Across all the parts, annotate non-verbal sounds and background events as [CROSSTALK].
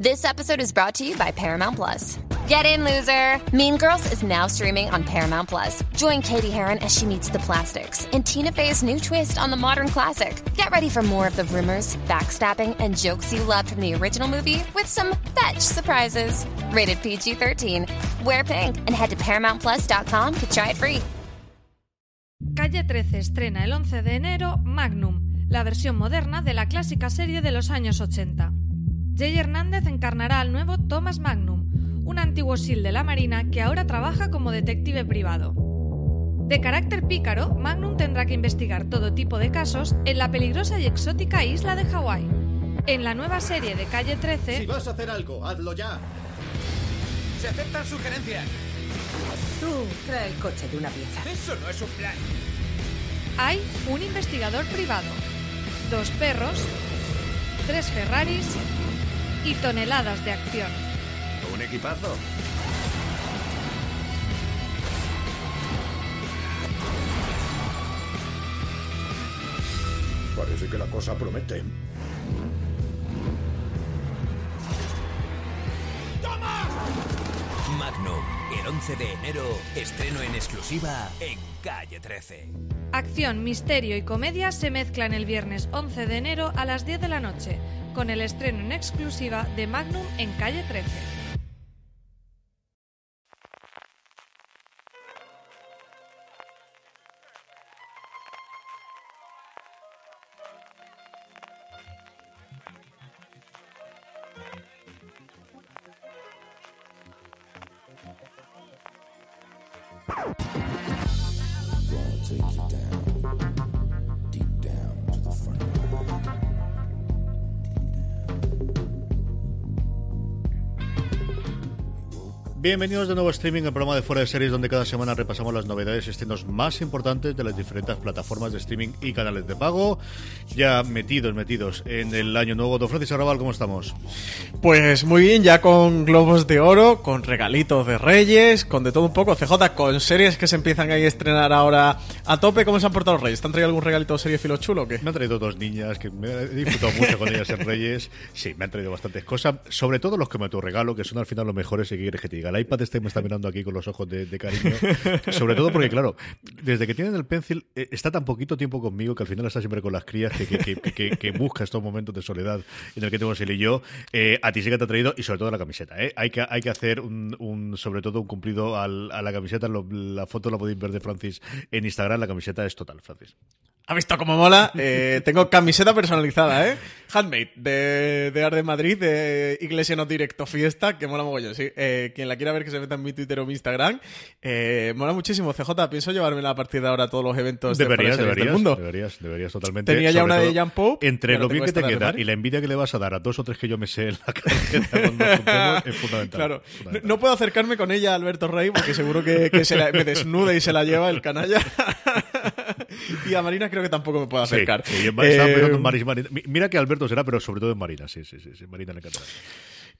This episode is brought to you by Paramount Plus. Get in, loser! Mean Girls is now streaming on Paramount Plus. Join Katie Heron as she meets the plastics in Tina Fey's new twist on the modern classic. Get ready for more of the rumors, backstabbing, and jokes you loved from the original movie with some fetch surprises. Rated PG 13. Wear pink and head to ParamountPlus.com to try it free. Calle 13 estrena el 11 de enero Magnum, la versión moderna de la clásica serie de los años 80. Jay Hernández encarnará al nuevo Thomas Magnum, un antiguo SEAL de la Marina que ahora trabaja como detective privado. De carácter pícaro, Magnum tendrá que investigar todo tipo de casos en la peligrosa y exótica isla de Hawái. En la nueva serie de Calle 13, Si vas a hacer algo, hazlo ya. Se aceptan sugerencias. Tú trae el coche de una pieza. Eso no es un plan. hay un investigador privado, dos perros, tres Ferraris y toneladas de acción. Un equipazo. Parece que la cosa promete. Magnum, el 11 de enero, estreno en exclusiva en Calle 13. Acción, misterio y comedia se mezclan el viernes 11 de enero a las 10 de la noche, con el estreno en exclusiva de Magnum en Calle 13. Bienvenidos de nuevo a streaming, el programa de fuera de series donde cada semana repasamos las novedades y estrenos más importantes de las diferentes plataformas de streaming y canales de pago. Ya metidos, metidos en el año nuevo. Don Francis Arrabal, ¿cómo estamos? Pues muy bien, ya con globos de oro, con regalitos de reyes, con de todo un poco. CJ, con series que se empiezan a estrenar ahora a tope, ¿cómo se han portado los reyes? ¿Te han traído algún regalito de serie filo chulo o qué? Me han traído dos niñas que me he disfrutado mucho con ellas en Reyes. Sí, me han traído bastantes cosas, sobre todo los que me regalo, que son al final los mejores y que quieres que te diga. El iPad este me está mirando aquí con los ojos de, cariño. Sobre todo porque, claro, desde que tienen el pencil, eh, está tan poquito tiempo conmigo que al final está siempre con las crías que, que, que, que- busca estos momentos de soledad en el que él y yo. Eh, a ti sí que te ha traído, y sobre todo la camiseta. ¿eh? Hay, que, hay que hacer un, un- sobre todo un cumplido al- a la camiseta. Lo- la foto la podéis ver de Francis en Instagram. La camiseta es total, Francis. ¿Ha visto cómo mola? Eh, tengo camiseta personalizada, ¿eh? Handmade, de, de Art de Madrid, de Iglesia No Directo Fiesta, que mola mogollón, sí. Eh, quien la quiera ver que se meta en mi Twitter o mi Instagram. Eh, mola muchísimo, CJ. Pienso llevármela a partir de ahora a todos los eventos de Deberías, de deberías, del mundo. deberías, deberías totalmente. Tenía ya una de Jan Pope, Entre lo bien que te queda y la envidia que le vas a dar a dos o tres que yo me sé en la [LAUGHS] juntemos es fundamental. Claro, no, puedo acercarme con ella a Alberto Rey porque seguro que, que se la- me desnuda y se la lleva el canalla. [LAUGHS] [LAUGHS] y a Marina creo que tampoco me puedo acercar. sí, en- Eh, Maris-. Mi- Mira que Alberto será, pero sobre todo en Marina. Sí, sí, sí. sí, Marina le encantará.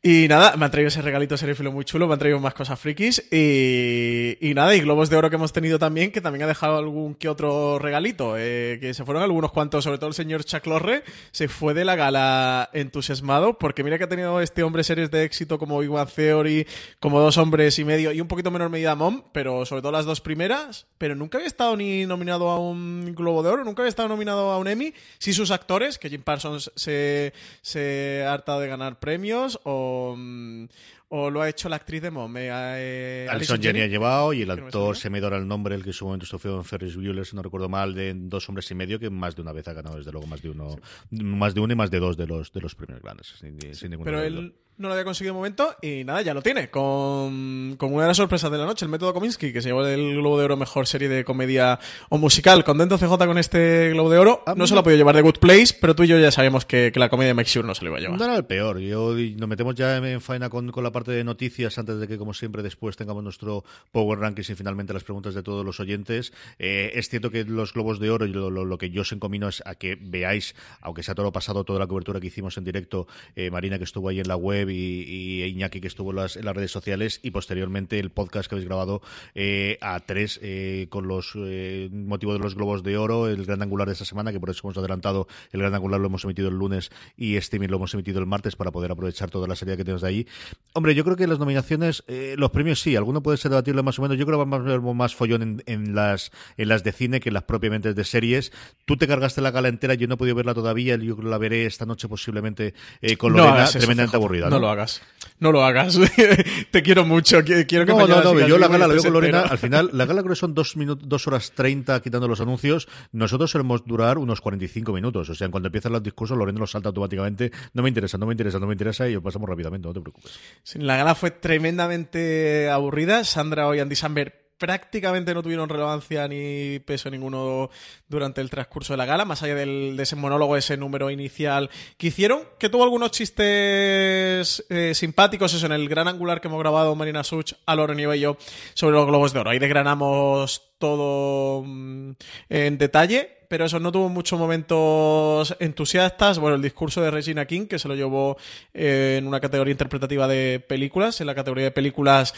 Y nada, me han traído ese regalito serífilo muy chulo, me han traído más cosas frikis. Y, y nada, y globos de oro que hemos tenido también, que también ha dejado algún que otro regalito, eh, que se fueron algunos cuantos, sobre todo el señor Chuck Lorre, se fue de la gala entusiasmado, porque mira que ha tenido este hombre series de éxito como Bang Theory, como Dos Hombres y Medio, y un poquito menor medida Mom, pero sobre todo las dos primeras, pero nunca había estado ni nominado a un Globo de Oro, nunca había estado nominado a un Emmy, sí sus actores, que Jim Parsons se, se ha hartado de ganar premios, o, mm, o lo ha hecho la actriz de Mom, eh, Alison Jenny ha llevado y el actor se me ahora el nombre, el que en su momento estuvo en Ferris Bueller, si no recuerdo mal, de dos hombres y medio, que más de una vez ha ganado, desde luego, más de uno, más de uno y más de dos de los, de los premios grandes. sin- sin ninguna Pero él no lo había conseguido de momento y nada, ya lo tiene. Con, con una de las sorpresas de la noche, el método Kominsky, que se llevó el Globo de Oro mejor serie de comedia o musical. Contento CJ con este Globo de Oro. A No se lo ha podido llevar de Good Place, pero tú y yo ya sabemos que, que la comedia de Mike Shure no se lo iba a llevar. No era el peor. Yo, nos metemos ya en faena con, con la parte de noticias antes de que, como siempre, después tengamos nuestro Power Rankings y finalmente las preguntas de todos los oyentes. Eh, es cierto que los Globos de Oro y lo, lo- lo que yo os encomino es a que veáis, aunque sea todo lo pasado, toda la cobertura que hicimos en directo, eh, Marina que estuvo ahí en la web y, y Iñaki que estuvo en las, en las redes sociales y posteriormente el podcast que habéis grabado eh, a tres eh, con los eh, motivos de los Globos de Oro, el gran angular de esta semana, que por eso hemos adelantado, el gran angular lo hemos emitido el lunes y streaming lo hemos emitido el martes para poder aprovechar toda la serie que tenemos de ahí. Hombre, yo creo que las nominaciones, eh, los premios sí, alguno puede ser debatible más o menos. Yo creo que va a haber más follón en, en las en las de cine que en las propiamente de series. Tú te cargaste la gala entera, yo no he podido verla todavía, yo la veré esta noche posiblemente con No Lorena, eso, tremendamente aburrida. No lo hagas. No lo hagas. [LAUGHS] Te quiero mucho. qui- Quiero que No, no, no, yo la gala la veo con Lorena. Al final, [LAUGHS] la gala creo que son dos, minutos, dos horas treinta quitando los anuncios. Nosotros solemos durar unos 45 minutos. O sea, en cuanto empiezan los discursos, Lorena los salta automáticamente. No me interesa, no me interesa, no me interesa y lo pasamos rápidamente, no te preocupes. Sí, la gala fue tremendamente aburrida. Sandra y Andy Samberg prácticamente no tuvieron relevancia ni peso ninguno durante el transcurso de la gala, más allá del, de ese monólogo, ese número inicial que hicieron, que tuvo algunos chistes eh, simpáticos, eso en el gran angular que hemos grabado Marina Such, a Loren y yo sobre los globos de oro. Ahí desgranamos todo mm, en detalle, pero eso no tuvo muchos momentos entusiastas. Bueno, el discurso de Regina King, que se lo llevó eh, en una categoría interpretativa de películas, en la categoría de películas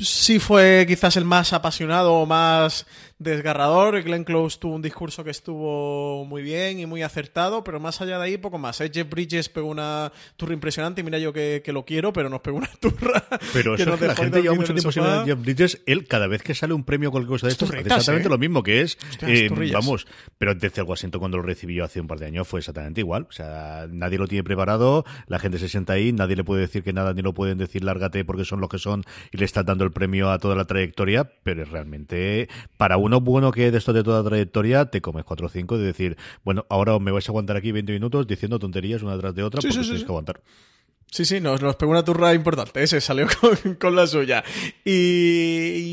sí fue quizás el más apasionado o más desgarrador. Glenn Close tuvo un discurso que estuvo muy bien y muy acertado, pero más allá de ahí, poco más. ¿eh? Jeff Bridges pegó una turra impresionante y mira yo que, que lo quiero, pero nos pegó una turra. [LAUGHS] Pero que eso es que la gente lleva mucho tiempo sin Jeff Bridges. Él, cada vez que sale un premio o cualquier cosa de esto, Turritas, exactamente ¿eh? lo mismo que es. Eh, vamos, pero desde Washington cuando lo recibió hace un par de años fue exactamente igual. O sea, nadie lo tiene preparado, la gente se sienta ahí, nadie le puede decir que nada, ni lo pueden decir lárgate porque son los que son y le estás dando el premio a toda la trayectoria, pero es realmente, para uno bueno que de esto de toda trayectoria, te comes 4 o 5 de decir, bueno, ahora me vais a aguantar aquí 20 minutos diciendo tonterías una tras de otra Sí, porque sí, sí, tienes sí. que aguantar. Sí, sí, nos, nos pegó una turra importante. Ese salió [LAUGHS] con, con la suya. Y,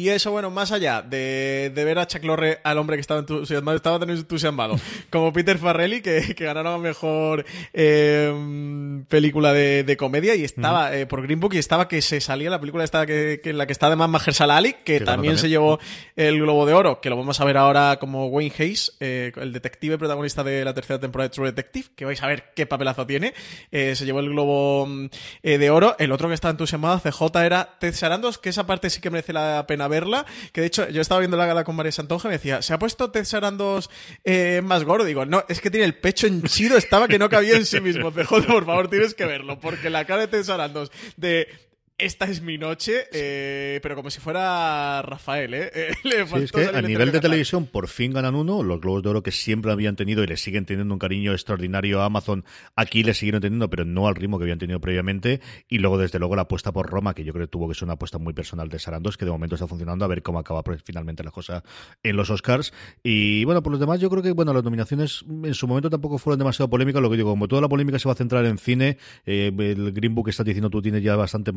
y eso, bueno, más allá de, de ver a Chuck Lorre, al hombre que estaba entusiasmado, estaba tan entusiasmado, [LAUGHS] como Peter Farrelly, que, que ganaron la mejor eh, película de, de comedia, y estaba eh, por Green Book, y estaba que se salía la película esta que, que en la que está además Mahershala Ali, que también, también. se llevó el Globo de Oro, que lo vamos a ver ahora como Wayne Hayes, eh, el detective protagonista de la tercera temporada de True Detective, que vais a ver qué papelazo tiene. Eh, se llevó el Globo mm, eh, de Oro. El otro que estaba entusiasmado, CJ, era Ted Sarandos, que esa parte sí que merece la pena verla. Que de hecho, yo estaba viendo la gala con María Santonja y me decía, ¿se ha puesto Ted Sarandos eh, más gordo? Digo, no, es que tiene el pecho henchido, estaba que no cabía en sí mismo. CJ, por favor, tienes que verlo, porque la cara de Ted Sarandos de esta es mi noche, eh, pero como si fuera Rafael, ¿eh? [LAUGHS] Eh, le Sí, es que a nivel de televisión por fin ganan uno, los Globos de Oro que siempre habían tenido y le siguen teniendo un cariño extraordinario a Amazon, aquí le siguieron teniendo, pero no al ritmo que habían tenido previamente, y luego desde luego la apuesta por Roma, que yo creo que tuvo que ser una apuesta muy personal de Sarandos, que de momento está funcionando, a ver cómo acaba pues, finalmente la cosa en los Oscars, y bueno, por los demás yo creo que bueno, las nominaciones en su momento tampoco fueron demasiado polémicas, lo que digo, como toda la polémica se va a centrar en cine, eh, el Green Book que estás diciendo tú tienes ya bastantes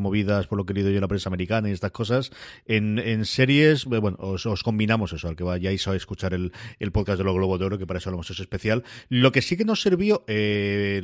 por lo que he leído yo en la prensa americana y estas cosas. En, series, eh, bueno, os, os combinamos eso, al que vayáis a escuchar el, el podcast de los Globos de Oro, que para eso lo hemos hecho especial. Lo que sí que nos sirvió eh,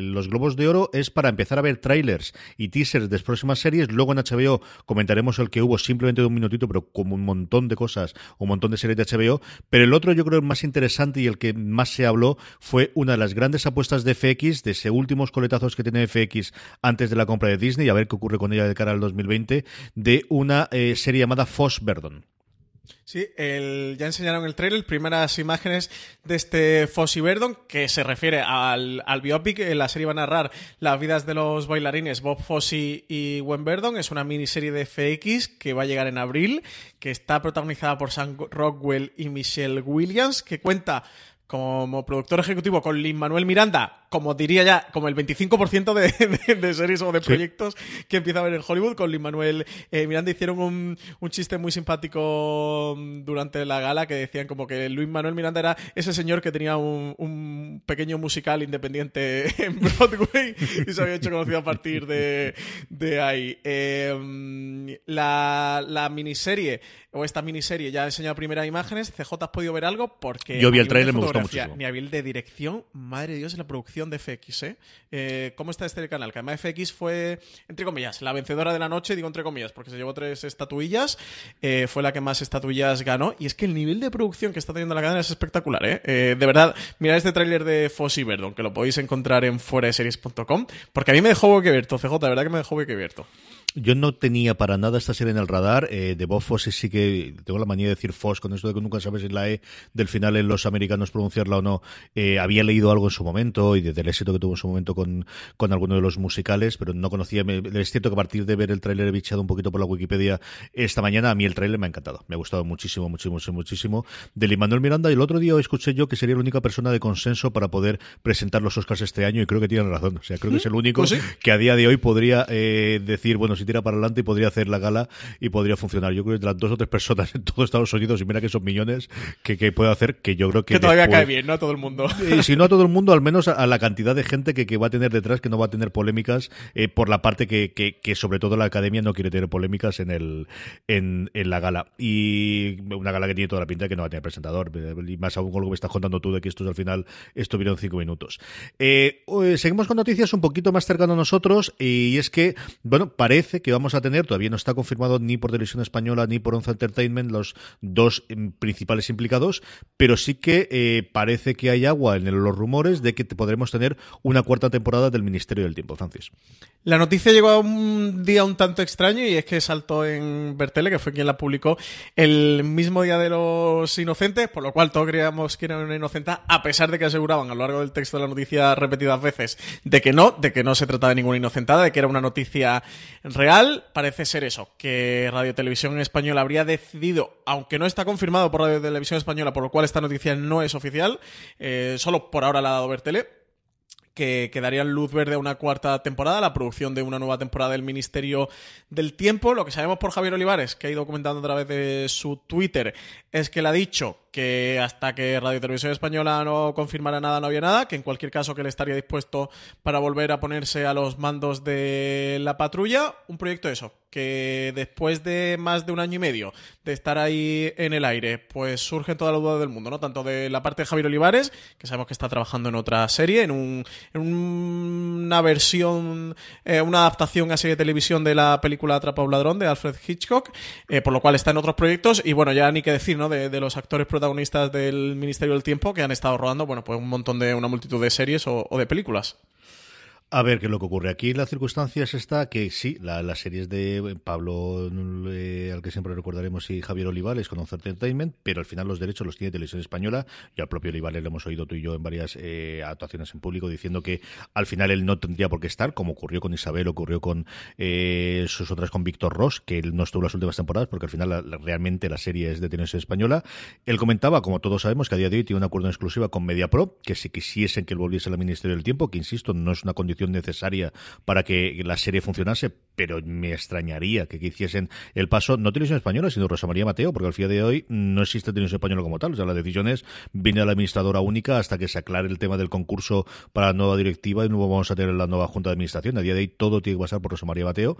los Globos de Oro es para empezar a ver trailers y teasers de las próximas series. Luego en HBO comentaremos el que hubo simplemente de un minutito, pero como un montón de cosas, un montón de series de HBO. Pero el otro, yo creo, el más interesante y el que más se habló fue una de las grandes apuestas de FX, de ese últimos coletazos que tiene FX antes de la compra de Disney, a ver qué ocurre con ella de cara al 2020, de una eh, serie llamada Foss Verdon. Sí, ya enseñaron el trailer, primeras imágenes de este Fossey Verdon, que se refiere al, biopic. En la serie va a narrar las vidas de los bailarines Bob Fosse y Gwen Verdon. Es una miniserie de FX que va a llegar en abril, que está protagonizada por Sam Rockwell y Michelle Williams, que cuenta como productor ejecutivo con Lin Manuel Miranda, como diría ya, como el 25% de, de, series o de proyectos que empieza a ver en Hollywood. Con Lin Manuel eh, Miranda hicieron un, un, chiste muy simpático mm, durante la gala que decían como que Luis Manuel Miranda era ese señor que tenía un, un pequeño musical independiente [LAUGHS] en Broadway y se había hecho conocido a partir de, de ahí. Eh, la, la miniserie o esta miniserie ya ha enseñado primeras imágenes. CJ, ¿has podido ver algo? Porque yo vi el trailer, me gustó mucho. Ni a nivel de dirección, madre de Dios, en la producción de FX, ¿eh? ¿eh? ¿Cómo está este canal? Que además FX fue, entre comillas, la vencedora de la noche, digo entre comillas, porque se llevó tres estatuillas, eh, fue la que más estatuillas ganó. Y es que el nivel de producción que está teniendo la cadena es espectacular, ¿eh? eh de verdad, mirad este tráiler de Fossi Verdon, que lo podéis encontrar en fueraseries.com, porque a mí me dejó abierto, CJ, de verdad que me dejó abierto. Yo no tenía para nada esta serie en el radar. Eh, de Bob Fosse sí que tengo la manía de decir Foss, con esto de que nunca sabes si la E del final en los americanos pronunciarla o no. Eh, había leído algo en su momento y del éxito que tuvo en su momento con, con alguno de los musicales, pero no conocía. es cierto que a partir de ver el tráiler he bichado un poquito por la Wikipedia esta mañana. A mí el tráiler me ha encantado. Me ha gustado muchísimo, muchísimo, muchísimo. De Manuel Miranda y el otro día escuché yo que sería la única persona de consenso para poder presentar los Oscars este año y creo que tienen razón. O sea, creo que es el único pues que a día de hoy podría eh, decir, bueno, si tira para adelante y podría hacer la gala y podría funcionar. Yo creo que de las dos o tres personas en todo Estados Unidos, y mira que son millones, que, que puede hacer que yo creo que. Que todavía cae bien, ¿no? A todo el mundo. [LAUGHS] Y si no a todo el mundo, al menos a, la cantidad de gente que, que, va a tener detrás, que no va a tener polémicas, eh, por la parte que, que, que, sobre todo la academia no quiere tener polémicas en el en, en, la gala. Y una gala que tiene toda la pinta de que no va a tener presentador. Y más aún con lo que me estás contando tú de que estos al final estuvieron cinco minutos. Eh, seguimos con noticias un poquito más cercano a nosotros, y es que, bueno, parece que vamos a tener, todavía no está confirmado ni por Televisión Española ni por Once Entertainment, los dos em, principales implicados, pero sí que eh, parece que hay agua en los rumores de que podremos tener una cuarta temporada del Ministerio del Tiempo, Francis. La noticia llegó a un día un tanto extraño y es que saltó en Bertele, que fue quien la publicó, el mismo día de los inocentes, por lo cual todos creíamos que era una inocenta, a pesar de que aseguraban a lo largo del texto de la noticia repetidas veces de que no, de que no se trataba de ninguna inocentada, de que era una noticia real. Parece ser eso, que Radio Televisión Española habría decidido, aunque no está confirmado por Radio Televisión Española, por lo cual esta noticia no es oficial, eh, solo por ahora la ha dado Bertele, que, quedaría luz verde a una cuarta temporada, la producción de una nueva temporada del Ministerio del Tiempo. Lo que sabemos por Javier Olivares, que ha ido comentando a través de su Twitter, es que le ha dicho que hasta que Radio Televisión Española no confirmara nada no había nada, que en cualquier caso que él estaría dispuesto para volver a ponerse a los mandos de la patrulla. Un proyecto eso, que después de más de un año y medio de estar ahí en el aire, pues surge toda la duda del mundo, ¿no? Tanto de la parte de Javier Olivares, que sabemos que está trabajando en otra serie, en, un, en una versión, eh, una adaptación a serie de televisión de la película Atrapa un ladrón de Alfred Hitchcock, eh, por lo cual está en otros proyectos y bueno, ya ni qué decir, ¿no? De, de los actores protagonistas protagonistas del Ministerio del Tiempo que han estado rodando, bueno, pues un montón de, una multitud de series o, o de películas. A ver qué es lo que ocurre. Aquí la circunstancia es esta que sí, la, las series de Pablo, eh, al que siempre recordaremos, y Javier Olivares con Once Entertainment, pero al final los derechos los tiene Televisión Española. Y al propio Olivares le hemos oído tú y yo en varias eh, actuaciones en público diciendo que al final él no tendría por qué estar, como ocurrió con Isabel, ocurrió con eh, sus otras con Víctor Ross, que él no estuvo las últimas temporadas porque al final realmente la serie es de Televisión Española. Él comentaba, como todos sabemos, que a día de hoy tiene un acuerdo exclusiva con MediaPro, que si quisiesen que él volviese al Ministerio del Tiempo, que insisto, no es una condición necesaria para que la serie funcionase, pero me extrañaría que hiciesen el paso, no Televisión Española, sino Rosa María Mateo, porque al día de hoy no existe Televisión Española como tal. O sea, la decisión es, viene a la administradora única hasta que se aclare el tema del concurso para la nueva directiva y luego vamos a tener la nueva Junta de Administración. A día de hoy todo tiene que pasar por Rosa María Mateo.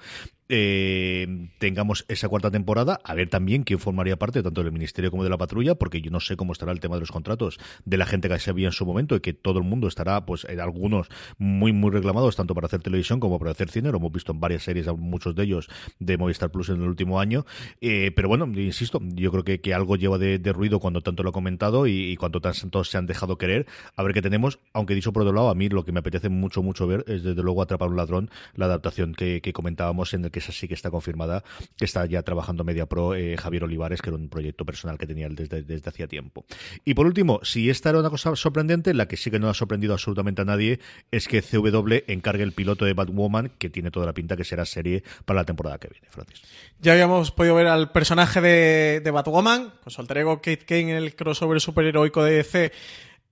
Eh, tengamos esa cuarta temporada, a ver también quién formaría parte tanto del Ministerio como de la patrulla, porque yo no sé cómo estará el tema de los contratos de la gente que se había en su momento y que todo el mundo estará, pues, en algunos muy, muy reclamados, tanto para hacer televisión como para hacer cine. Lo hemos visto en varias series, muchos de ellos de Movistar Plus en el último año. Eh, pero bueno, insisto, yo creo que, que algo lleva de, ruido cuando tanto lo ha comentado y, cuando tantos se han dejado querer. A ver qué tenemos. Aunque dicho por otro lado, a mí lo que me apetece mucho, mucho ver es desde luego Atrapar un ladrón, la adaptación que, comentábamos en el que esa sí que está confirmada, que está ya trabajando Media Pro eh, Javier Olivares, que era un proyecto personal que tenía desde, desde hacía tiempo. Y por último, si esta era una cosa sorprendente, la que sí que no ha sorprendido absolutamente a nadie es que CW encargue el piloto de Batwoman, que tiene toda la pinta que será serie para la temporada que viene, Francis. Ya habíamos podido ver al personaje de, Batwoman, con su alter ego Kate Kane en el crossover superheroico de DC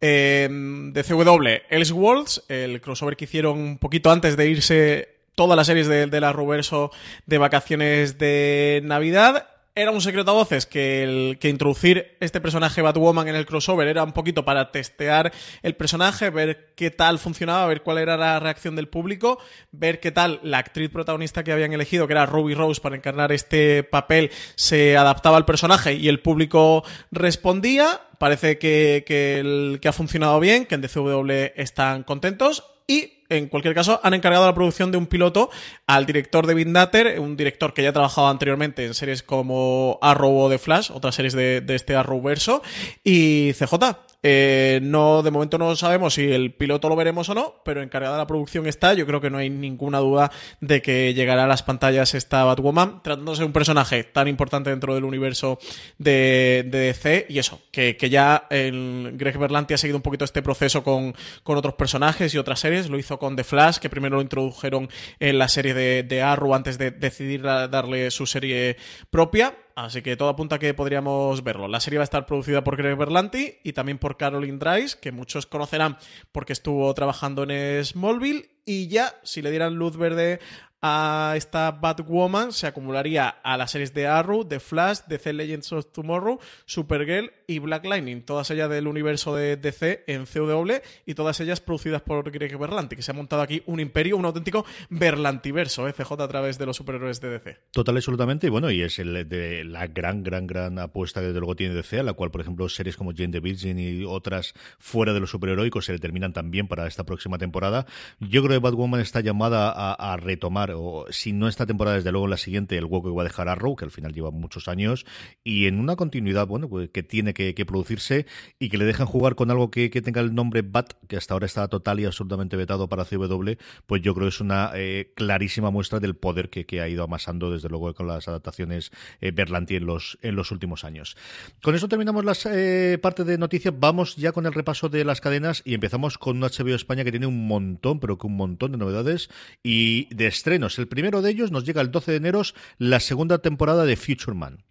Eh, de CW, Elseworlds, el crossover que hicieron un poquito antes de irse todas las series de, de la Ruverso de vacaciones de Navidad era un secreto a voces que, el, que introducir este personaje Batwoman en el crossover era un poquito para testear el personaje, ver qué tal funcionaba, ver cuál era la reacción del público, ver qué tal la actriz protagonista que habían elegido, que era Ruby Rose para encarnar este papel, se adaptaba al personaje y el público respondía. Parece que, que, el, que ha funcionado bien, que en DCW están contentos y en cualquier caso, han encargado la producción de un piloto al director de Vindater, un director que ya ha trabajado anteriormente en series como Arrow o The Flash, otras series de, este Arrow verso, y CJ. Eh, no, de momento no sabemos si el piloto lo veremos o no, pero encargada la producción está. Yo creo que no hay ninguna duda de que llegará a las pantallas esta Batwoman, tratándose de un personaje tan importante dentro del universo de, de DC. Y eso, que, que ya el Greg Berlanti ha seguido un poquito este proceso con, con otros personajes y otras series. Lo hizo con The Flash, que primero lo introdujeron en la serie de, de Arrow antes de decidir darle su serie propia. Así que todo apunta que podríamos verlo. La serie va a estar producida por Greg Berlanti y también por Caroline Dries, que muchos conocerán porque estuvo trabajando en Smallville. Y ya, si le dieran luz verde a esta Batwoman, se acumularía a las series de Arrow, The Flash, DC Legends of Tomorrow, Supergirl y Black Lightning, todas ellas del universo de DC en CW y todas ellas producidas por Greg Berlanti, que se ha montado aquí un imperio, un auténtico Berlantiverso, ¿eh? CJ a través de los superhéroes de DC. Total, absolutamente, y bueno, y es el de la gran, gran, gran apuesta que desde luego tiene DC, a la cual, por ejemplo, series como Jane the Virgin y otras fuera de los superheroicos se determinan también para esta próxima temporada. Yo creo que Batwoman está llamada a, a retomar o si no esta temporada, desde luego en la siguiente, el hueco que va a dejar Arrow, que al final lleva muchos años, y en una continuidad, bueno, pues, que tiene que, producirse y que le dejan jugar con algo que, tenga el nombre Bat, que hasta ahora está total y absolutamente vetado para CW, pues yo creo que es una eh, clarísima muestra del poder que, que, ha ido amasando, desde luego, con las adaptaciones eh, Berlanti en los, en los últimos años. Con eso terminamos la eh, parte de noticias. Vamos ya con el repaso de las cadenas y empezamos con un HBO España que tiene un montón, pero que un montón de novedades y de El primero de ellos nos llega el 12 de enero, la segunda temporada de Future Man.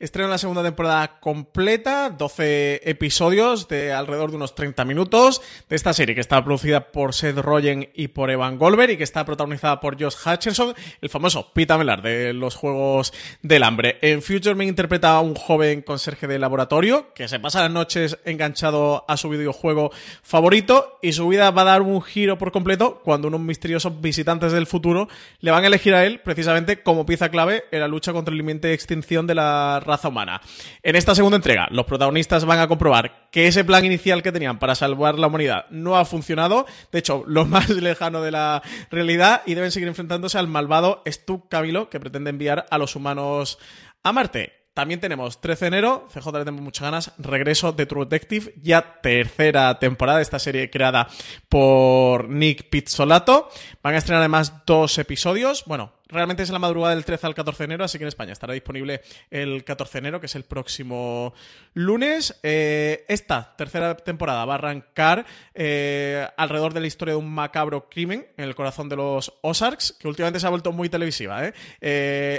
Estrena la segunda temporada completa, 12 episodios de alrededor de unos 30 minutos de esta serie que está producida por Seth Rogen y por Evan Goldberg y que está protagonizada por Josh Hutcherson, el famoso Pita Melar de los Juegos del Hambre. En Future Me interpreta a un joven conserje de laboratorio que se pasa las noches enganchado a su videojuego favorito y su vida va a dar un giro por completo cuando unos misteriosos visitantes del futuro le van a elegir a él precisamente como pieza clave en la lucha contra el inminente extinción de la raza humana. En esta segunda entrega, los protagonistas van a comprobar que ese plan inicial que tenían para salvar la humanidad no ha funcionado, de hecho, lo [LAUGHS] más lejano de la realidad, y deben seguir enfrentándose al malvado Stu Camilo, que pretende enviar a los humanos a Marte. También tenemos 13 de enero, CJ le tenemos muchas ganas, regreso de True Detective, ya tercera temporada de esta serie creada por Nick Pizzolato. Van a estrenar además dos episodios, bueno, realmente es la madrugada del 13 al 14 de enero, así que en España estará disponible el 14 de enero, que es el próximo lunes. Eh, esta tercera temporada va a arrancar eh, alrededor de la historia de un macabro crimen en el corazón de los Ozarks, que últimamente se ha vuelto muy televisiva. ¿eh?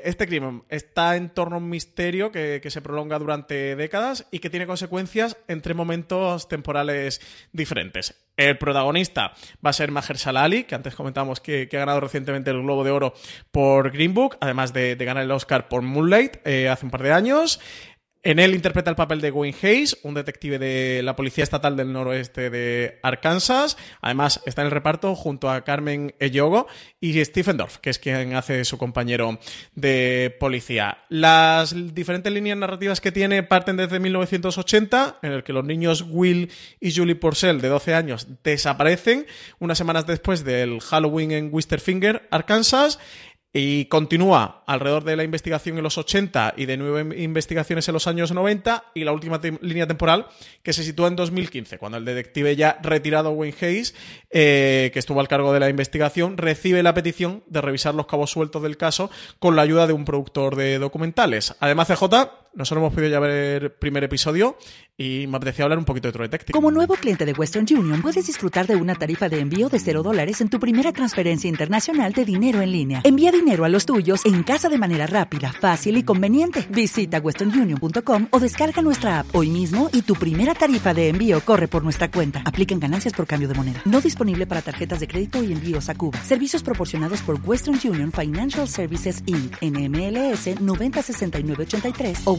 Este crimen está en torno a un misterio que, que se prolonga durante décadas y que tiene consecuencias entre momentos temporales diferentes. El protagonista va a ser Mahershala Ali, que antes comentábamos que, ha ganado recientemente el Globo de Oro por Green Book, además de, de ganar el Oscar por Moonlight eh, hace un par de años. En él interpreta el papel de Wayne Hayes, un detective de la Policía Estatal del Noroeste de Arkansas. Además, está en el reparto junto a Carmen Eyogo y Stephen Dorff, que es quien hace su compañero de policía. Las diferentes líneas narrativas que tiene parten desde 1980, en el que los niños Will y Julie Porcel, de 12 años, desaparecen unas semanas después del Halloween en Wisterfinger, Arkansas. Y continúa alrededor de la investigación en los 80 y de nueve investigaciones en los años 90 y la última línea temporal que se sitúa en 2015, cuando el detective ya retirado Wayne Hayes, eh, que estuvo al cargo de la investigación, recibe la petición de revisar los cabos sueltos del caso con la ayuda de un productor de documentales. Además, CJ Nosotros hemos podido ya ver el primer episodio y me apetecía hablar un poquito de True Detective. Como nuevo cliente de Western Union, puedes disfrutar de una tarifa de envío de cero dólares en tu primera transferencia internacional de dinero en línea. Envía dinero a los tuyos en casa de manera rápida, fácil y conveniente. Visita westernunion.com o descarga nuestra app hoy mismo y tu primera tarifa de envío corre por nuestra cuenta. Aplican ganancias por cambio de moneda. No disponible para tarjetas de crédito y envíos a Cuba. Servicios proporcionados por Western Union Financial Services Inc. NMLS 906983 o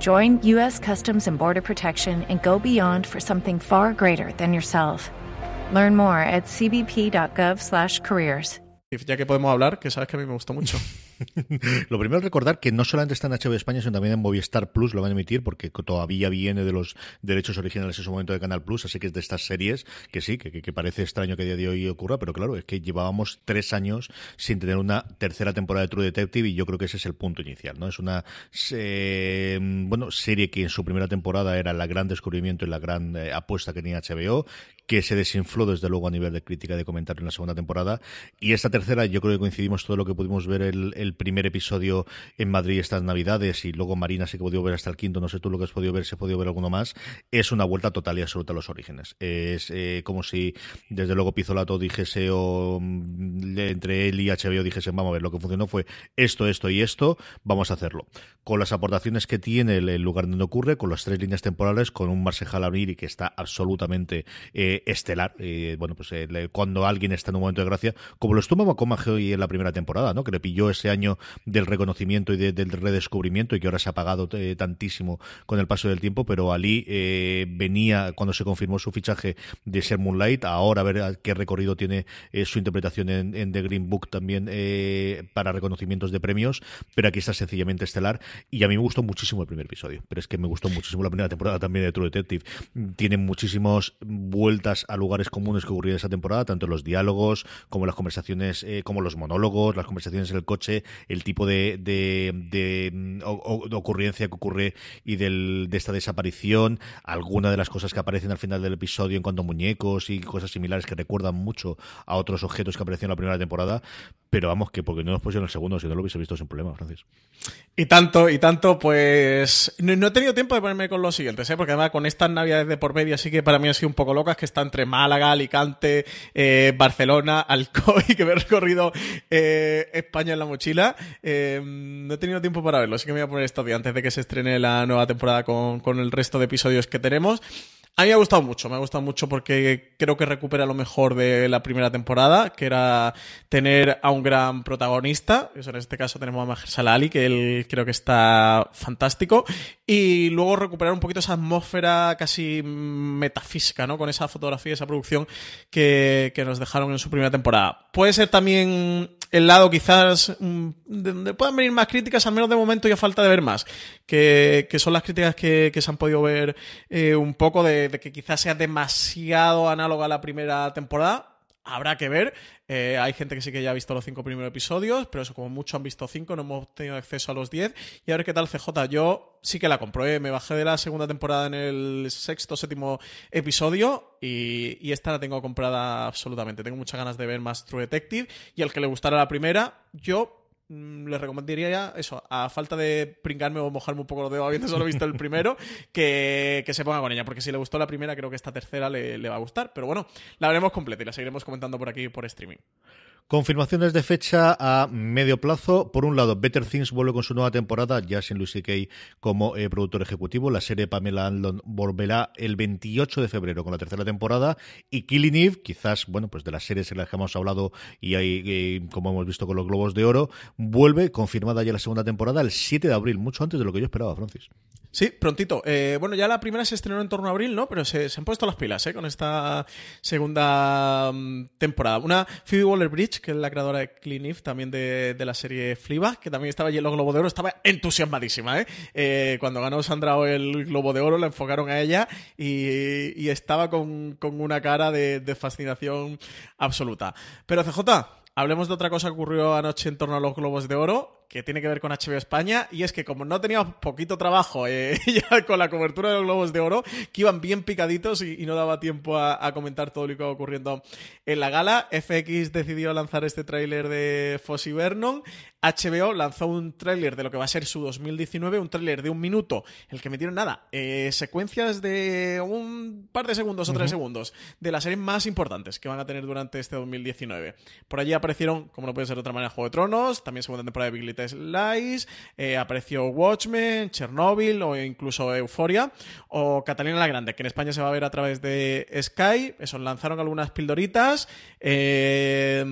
Join U.S. Customs and Border Protection and go beyond for something far greater than yourself. Learn more at cbp.gov/careers. Ya que podemos hablar, que sabes que a mí me gustó mucho. [LAUGHS] [LAUGHS] lo primero es recordar que no solamente está en HBO España, sino también en Movistar Plus lo van a emitir, porque todavía viene de los derechos originales en su momento de Canal Plus, así que es de estas series que sí, que, parece extraño que a día de hoy ocurra, pero claro, es que llevábamos tres años sin tener una tercera temporada de True Detective y yo creo que ese es el punto inicial, ¿no? Es una eh, bueno serie que en su primera temporada era el gran descubrimiento y la gran eh, apuesta que tenía HBO, que se desinfló desde luego a nivel de crítica y de comentario en la segunda temporada. Y esta tercera, yo creo que coincidimos todo lo que pudimos ver el, el primer episodio en Madrid estas navidades y luego Marina se que podido ver hasta el quinto, no sé tú lo que has podido ver, si has podido ver alguno más, es una vuelta total y absoluta a los orígenes. Es eh, como si desde luego Pizolato dijese o mm, entre él y HBO dijese, vamos a ver, lo que funcionó fue esto, esto y esto, vamos a hacerlo. Con las aportaciones que tiene el, lugar donde ocurre, con las tres líneas temporales, con un Marcel Amiri que está absolutamente eh, estelar. y bueno, pues eh, cuando alguien está en un momento de gracia, como lo estuvo hoy en la primera temporada, ¿no? Que le pilló ese año del reconocimiento y del redescubrimiento y que ahora se ha pagado eh, tantísimo con el paso del tiempo, pero Ali eh, venía cuando se confirmó su fichaje de ser Moonlight, ahora a ver qué recorrido tiene su interpretación en, The Green Book también para reconocimientos de premios, pero aquí está sencillamente estelar y a mí me gustó muchísimo el primer episodio, pero es que me gustó muchísimo la primera temporada también de True Detective. Tiene muchísimos vueltas a lugares comunes que ocurrían esa temporada, tanto los diálogos como las conversaciones, eh, como los monólogos, las conversaciones en el coche, el tipo de, de, mm, ocurrencia que ocurre y del, de esta desaparición, alguna de las cosas que aparecen al final del episodio en cuanto a muñecos y cosas similares que recuerdan mucho a otros objetos que aparecieron en la primera temporada, pero vamos, que porque no nos pusieron el segundo, si no lo hubiese visto sin problema, Francis. Y tanto, y tanto, pues no, he tenido tiempo de ponerme con los siguientes, ¿eh? porque además con estas navidades de por medio, así que para mí han sido un poco locas, que está entre Málaga, Alicante, eh, Barcelona, [LAUGHS] Alcoy, que me he recorrido eh, España en la mochila. Eh, no he tenido tiempo para verlo, así que me voy a poner esto antes de que se estrene la nueva temporada con, con el resto de episodios que tenemos. A mí me ha gustado mucho, me ha gustado mucho porque creo que recupera lo mejor de la primera temporada, que era tener a un gran protagonista. Eso en este caso tenemos a Mahershala Ali, que él creo que está fantástico. Y luego recuperar un poquito esa atmósfera casi metafísica, ¿no? Con esa fotografía, esa producción que, que nos dejaron en su primera temporada. Puede ser también el lado quizás mm, de donde puedan venir más críticas, al menos de momento ya falta de ver más, que, que son las críticas que, que, se han podido ver eh, un poco de, de, que quizás sea demasiado análoga a la primera temporada. Habrá que ver. Eh, hay gente que sí que ya ha visto los cinco primeros episodios, pero eso como mucho han visto cinco, no hemos tenido acceso a los diez. Y a ver qué tal CJ. Yo sí que la compré, me bajé de la segunda temporada en el sexto, séptimo episodio y, y, esta la tengo comprada absolutamente. Tengo muchas ganas de ver más True Detective y al que le gustara la primera, yo les recomendaría eso, a falta de pringarme o mojarme un poco los dedos habiendo solo visto el primero, [LAUGHS] que, se ponga con ella, porque si le gustó la primera, creo que esta tercera le, le va a gustar. Pero bueno, la veremos completa y la seguiremos comentando por aquí por streaming. Confirmaciones de fecha a medio plazo. Por un lado, Better Things vuelve con su nueva temporada, ya sin Lucy Kay como eh, productor ejecutivo. La serie Pamela Andlon volverá el 28 de febrero con la tercera temporada. Y Killing Eve, quizás, bueno, pues de las series en las que hemos hablado y ahí, eh, como hemos visto con los Globos de Oro, vuelve confirmada ya la segunda temporada el 7 de abril, mucho antes de lo que yo esperaba, Francis. Sí, prontito. Eh, bueno, ya la primera se estrenó en torno a abril, ¿no? Pero se, han puesto las pilas, ¿eh? Con esta segunda mm, temporada. Una Phoebe Waller-Bridge, que es la creadora de Clean Eve, también de, de la serie Fleabag, que también estaba allí en los Globo de Oro, estaba entusiasmadísima, ¿eh? Eh, Cuando ganó Sandra el Globo de Oro, la enfocaron a ella y, y estaba con, con una cara de, de fascinación absoluta. Pero CJ, hablemos de otra cosa que ocurrió anoche en torno a los Globos de Oro, que tiene que ver con HBO España, y es que como no teníamos poquito trabajo eh, [LAUGHS] ya con la cobertura de los Globos de Oro, que iban bien picaditos y, y no daba tiempo a, a, comentar todo lo que iba ocurriendo en la gala, FX decidió lanzar este tráiler de Fossey Vernon, HBO lanzó un tráiler de lo que va a ser su 2019, un tráiler de un minuto, el que metieron nada, eh, secuencias de un par de segundos o tres uh -huh. segundos de las series más importantes que van a tener durante este 2019. Por allí aparecieron, como no puede ser de otra manera, Juego de Tronos, también segunda temporada de Big Little Lies, eh, Watchmen, Chernobyl o incluso Euphoria, o Catalina la Grande, que en España se va a ver a través de Sky. Eso, lanzaron algunas pildoritas. Eh,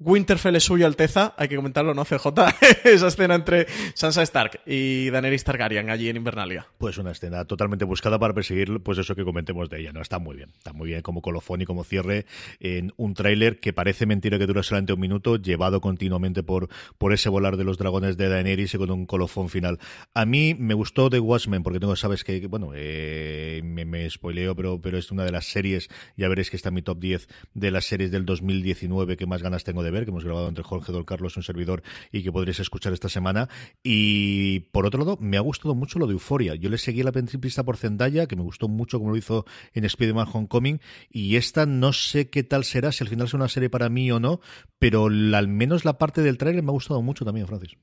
Winterfell es suyo, Alteza, hay que comentarlo, ¿no? CJ, [LAUGHS] esa escena entre Sansa Stark y Daenerys Targaryen allí en Invernalia. Pues una escena totalmente buscada para perseguir, pues eso que comentemos de ella, ¿no? Está muy bien, está muy bien como colofón y como cierre en un tráiler que parece mentira que dura solamente un minuto, llevado continuamente por, por ese volar de los dragones de Daenerys y con un colofón final. A mí me gustó The Watchmen, porque tengo, sabes que, bueno, eh, me, me spoileo, pero, pero es una de las series, ya veréis que está en mi top 10 de las series del 2019 que más ganas tengo de ver, que hemos grabado entre Jorge Don Carlos, un servidor, y que podréis escuchar esta semana. Y por otro lado, me ha gustado mucho lo de Euforia. Yo le seguí la pista por Zendaya, que me gustó mucho como lo hizo en Spider-Man Homecoming, y esta no sé qué tal será, si al final es una serie para mí o no, pero al menos la parte del trailer me ha gustado mucho también, Francis.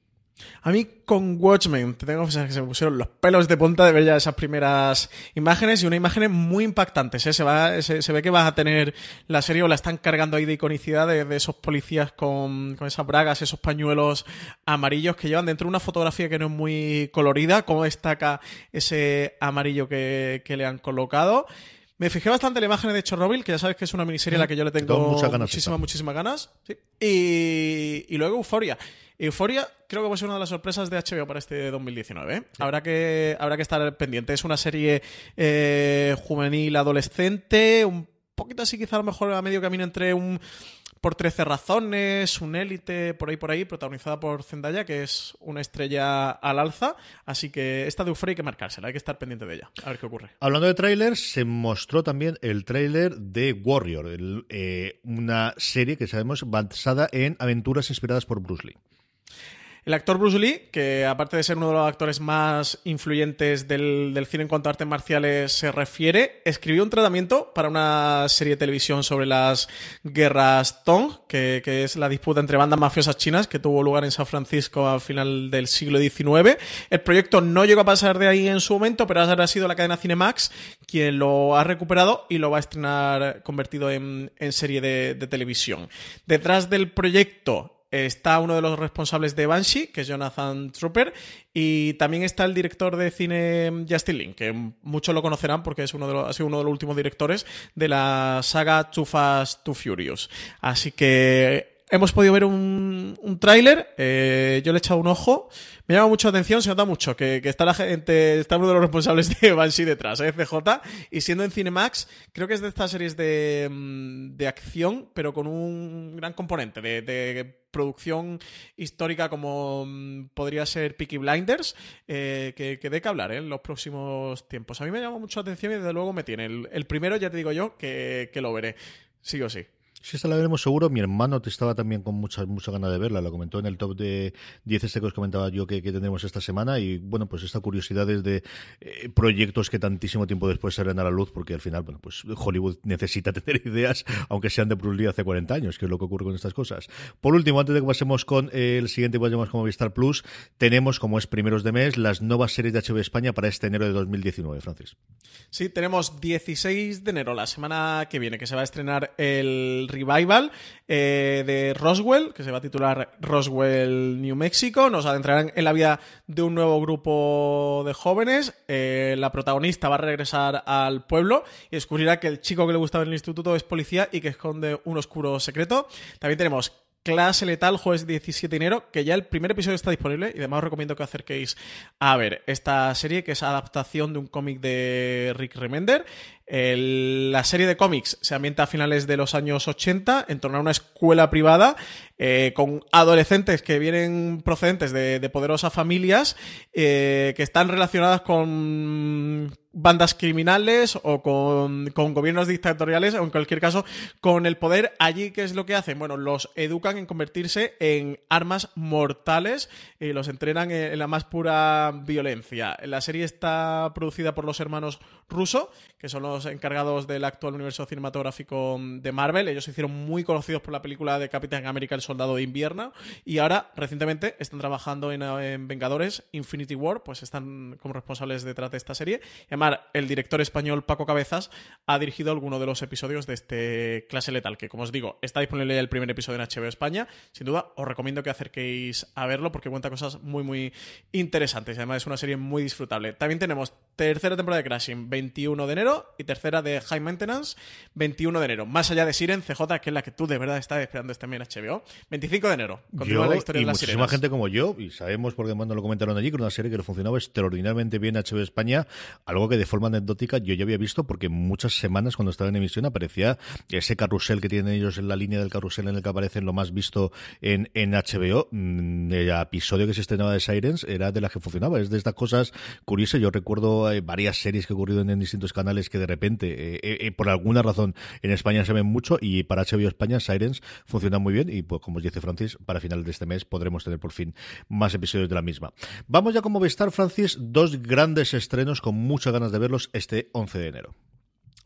A mí con Watchmen, te tengo que que se me pusieron los pelos de punta de ver ya esas primeras imágenes y unas imágenes muy impactantes. ¿eh? Se, va, se, se, ve que vas a tener la serie o la están cargando ahí de iconicidad de, de esos policías con, con, esas bragas, esos pañuelos amarillos que llevan dentro una fotografía que no es muy colorida, cómo destaca ese amarillo que, que le han colocado. Me fijé bastante en la imagen de Chernobyl, que ya sabes que es una miniserie a la que yo le tengo ganas muchísimas, muchísimas ganas. Sí. Y, y luego Euforia. Euforia creo que va a ser una de las sorpresas de HBO para este 2019. ¿eh? Sí. Habrá, que, habrá que estar pendiente. Es una serie eh, juvenil adolescente, un poquito así quizá a lo mejor a medio camino entre un por 13 razones, un élite por ahí por ahí, protagonizada por Zendaya, que es una estrella al alza. Así que esta de Euphoria hay que marcársela, hay que estar pendiente de ella. A ver qué ocurre. Hablando de trailers, se mostró también el trailer de Warrior, el, eh, una serie que sabemos basada en aventuras inspiradas por Bruce Lee. El actor Bruce Lee, que aparte de ser uno de los actores más influyentes del, cine en cuanto a artes marciales se refiere, escribió un tratamiento para una serie de televisión sobre las guerras Tong, que, es la disputa entre bandas mafiosas chinas que tuvo lugar en San Francisco a final del siglo XIX. El proyecto no llegó a pasar de ahí en su momento, pero ahora ha sido la cadena Cinemax quien lo ha recuperado y lo va a estrenar convertido en, serie de televisión. Detrás del proyecto está uno de los responsables de Banshee, que es Jonathan Trooper, y también está el director de cine Justin Lin, que muchos lo conocerán porque es uno de ha sido uno de los últimos directores de la saga Too Fast, Too Furious. Así que hemos podido ver un, un tráiler, eh, yo le he echado un ojo, me llama mucho la atención, se nota mucho que, que, está la está uno de los responsables de Banshee detrás, ¿eh? CJ, y siendo en Cinemax, creo que es de estas series de, de acción, pero con un gran componente de producción histórica como mm, podría ser Peaky Blinders, eh, que, que dé que hablar ¿eh? en los próximos tiempos. A mí me llama mucho la atención y desde luego me tiene. El, el primero, ya te digo yo, que, que lo veré, sí o sí. Si esta la veremos seguro, mi hermano te estaba también con mucha, mucha ganas de verla, lo comentó en el top de 10 este que os comentaba yo que, que tendremos esta semana y bueno, pues esta curiosidad es de eh, proyectos que tantísimo tiempo después salen a la luz porque al final, bueno, pues Hollywood [LAUGHS] necesita tener ideas, aunque sean de Bruce hace 40 años, que es lo que ocurre con estas cosas. Por último, antes de que pasemos con el siguiente, vayamos como Vistar Plus, tenemos, como es primeros de mes, las nuevas series de HBO España para este enero de 2019, Francis. Sí, tenemos 16 de enero, la semana que viene, que se va a estrenar el revival eh, de Roswell, que se va a titular Roswell New Mexico. Nos adentrarán en la vida de un nuevo grupo de jóvenes. Eh, la protagonista va a regresar al pueblo y descubrirá que el chico que le gustaba en el instituto es policía y que esconde un oscuro secreto. También tenemos Clase Letal, jueves 17 de enero, que ya el primer episodio está disponible y además os recomiendo que acerquéis a ver esta serie que es adaptación de un cómic de Rick Remender. La serie de cómics se ambienta a finales de los años 80 en torno a una escuela privada eh, con adolescentes que vienen procedentes de, de poderosas familias eh, que están relacionadas con bandas criminales o con, con gobiernos dictatoriales o en cualquier caso con el poder allí qué es lo que hacen bueno los educan en convertirse en armas mortales y los entrenan en, la más pura violencia. La serie está producida por los hermanos Russo que son los encargados del actual universo cinematográfico de Marvel. Ellos se hicieron muy conocidos por la película de Capitán América el soldado de invierno y ahora recientemente están trabajando en, en Vengadores Infinity War pues están como responsables detrás de esta serie el director español Paco Cabezas ha dirigido alguno de los episodios de este Clase Letal, que como os digo, está disponible el primer episodio en HBO España. Sin duda, os recomiendo que acerquéis a verlo porque cuenta cosas muy, muy interesantes. Además, es una serie muy disfrutable. También tenemos tercera temporada de Crashing, 21 de enero, y tercera de High Maintenance, 21 de enero. Más allá de Siren, CJ, que es la que tú de verdad estás esperando este también en HBO, 25 de enero. Continúa la historia y de las muchísima sirenas. gente como yo, y sabemos porque nos lo comentaron allí, que era una serie que funcionaba extraordinariamente bien en HBO España, algo que de forma anecdótica yo ya había visto porque muchas semanas cuando estaba en emisión aparecía ese carrusel que tienen ellos en la línea del carrusel en el que aparecen lo más visto en, en HBO. Mm, El episodio que se estrenaba de Sirens era de las que funcionaba. Es de estas cosas curiosas. Yo recuerdo eh, varias series que ocurrieron en distintos canales que de repente, eh, eh, por alguna razón, en España se ven mucho y para HBO España Sirens funciona muy bien y pues como dice Francis, para finales de este mes podremos tener por fin más episodios de la misma. Vamos ya con Movistar, Francis, dos grandes estrenos con muchas ganas de verlos este 11 de enero.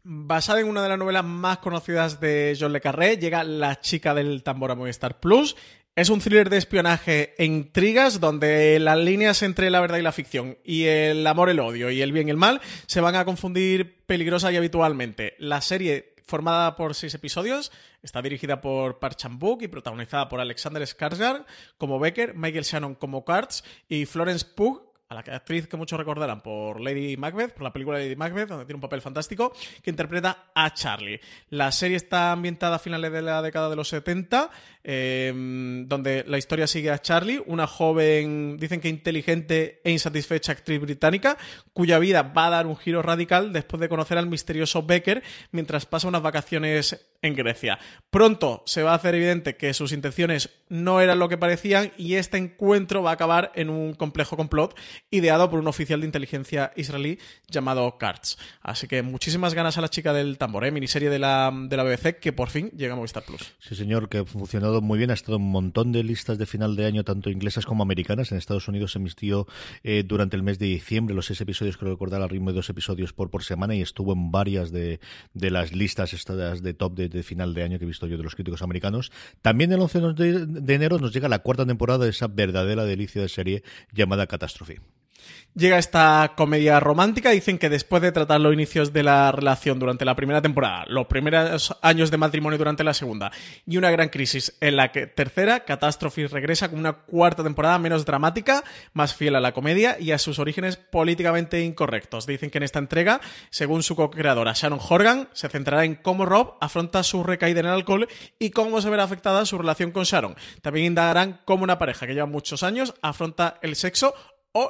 Basada en una de las novelas más conocidas de John Le Carré, llega La chica del tambor a Movistar Plus. Es un thriller de espionaje e intrigas donde las líneas entre la verdad y la ficción y el amor, el odio y el bien y el mal se van a confundir peligrosa y habitualmente. La serie formada por seis episodios, está dirigida por Park Chan-wook y protagonizada por Alexander Skarsgård como Becker, Michael Shannon como Kurtz y Florence Pugh a la actriz que muchos recordarán por Lady Macbeth, por la película Lady Macbeth, donde tiene un papel fantástico, que interpreta a Charlie. La serie está ambientada a finales de la década de los 70, eh, donde la historia sigue a Charlie, una joven, dicen que inteligente e insatisfecha actriz británica, cuya vida va a dar un giro radical después de conocer al misterioso Becker mientras pasa unas vacaciones en Grecia. Pronto se va a hacer evidente que sus intenciones no eran lo que parecían y este encuentro va a acabar en un complejo complot ideado por un oficial de inteligencia israelí llamado Kurtz. Así que muchísimas ganas a la chica del tambor, ¿eh? miniserie de la, de la BBC que por fin llega a Movistar Plus. Sí, señor, que ha funcionado muy bien. Ha estado en un montón de listas de final de año, tanto inglesas como americanas. En Estados Unidos se emitió eh, durante el mes de diciembre los seis episodios, creo recordar, al ritmo de dos episodios por, por semana y estuvo en varias de, de las listas estas de top de, de, final de año que he visto yo de los críticos americanos. También el 11 de, de enero nos llega la cuarta temporada de esa verdadera delicia de serie llamada Catástrofe. Llega esta comedia romántica. Dicen que después de tratar los inicios de la relación durante la primera temporada, los primeros años de matrimonio durante la segunda y una gran crisis en la que tercera, Catástrofe regresa con una cuarta temporada menos dramática, más fiel a la comedia y a sus orígenes políticamente incorrectos. Dicen que en esta entrega, según su co-creadora Sharon Horgan, se centrará en cómo Rob afronta su recaída en el alcohol y cómo se verá afectada su relación con Sharon. También indagarán cómo una pareja que lleva muchos años afronta el sexo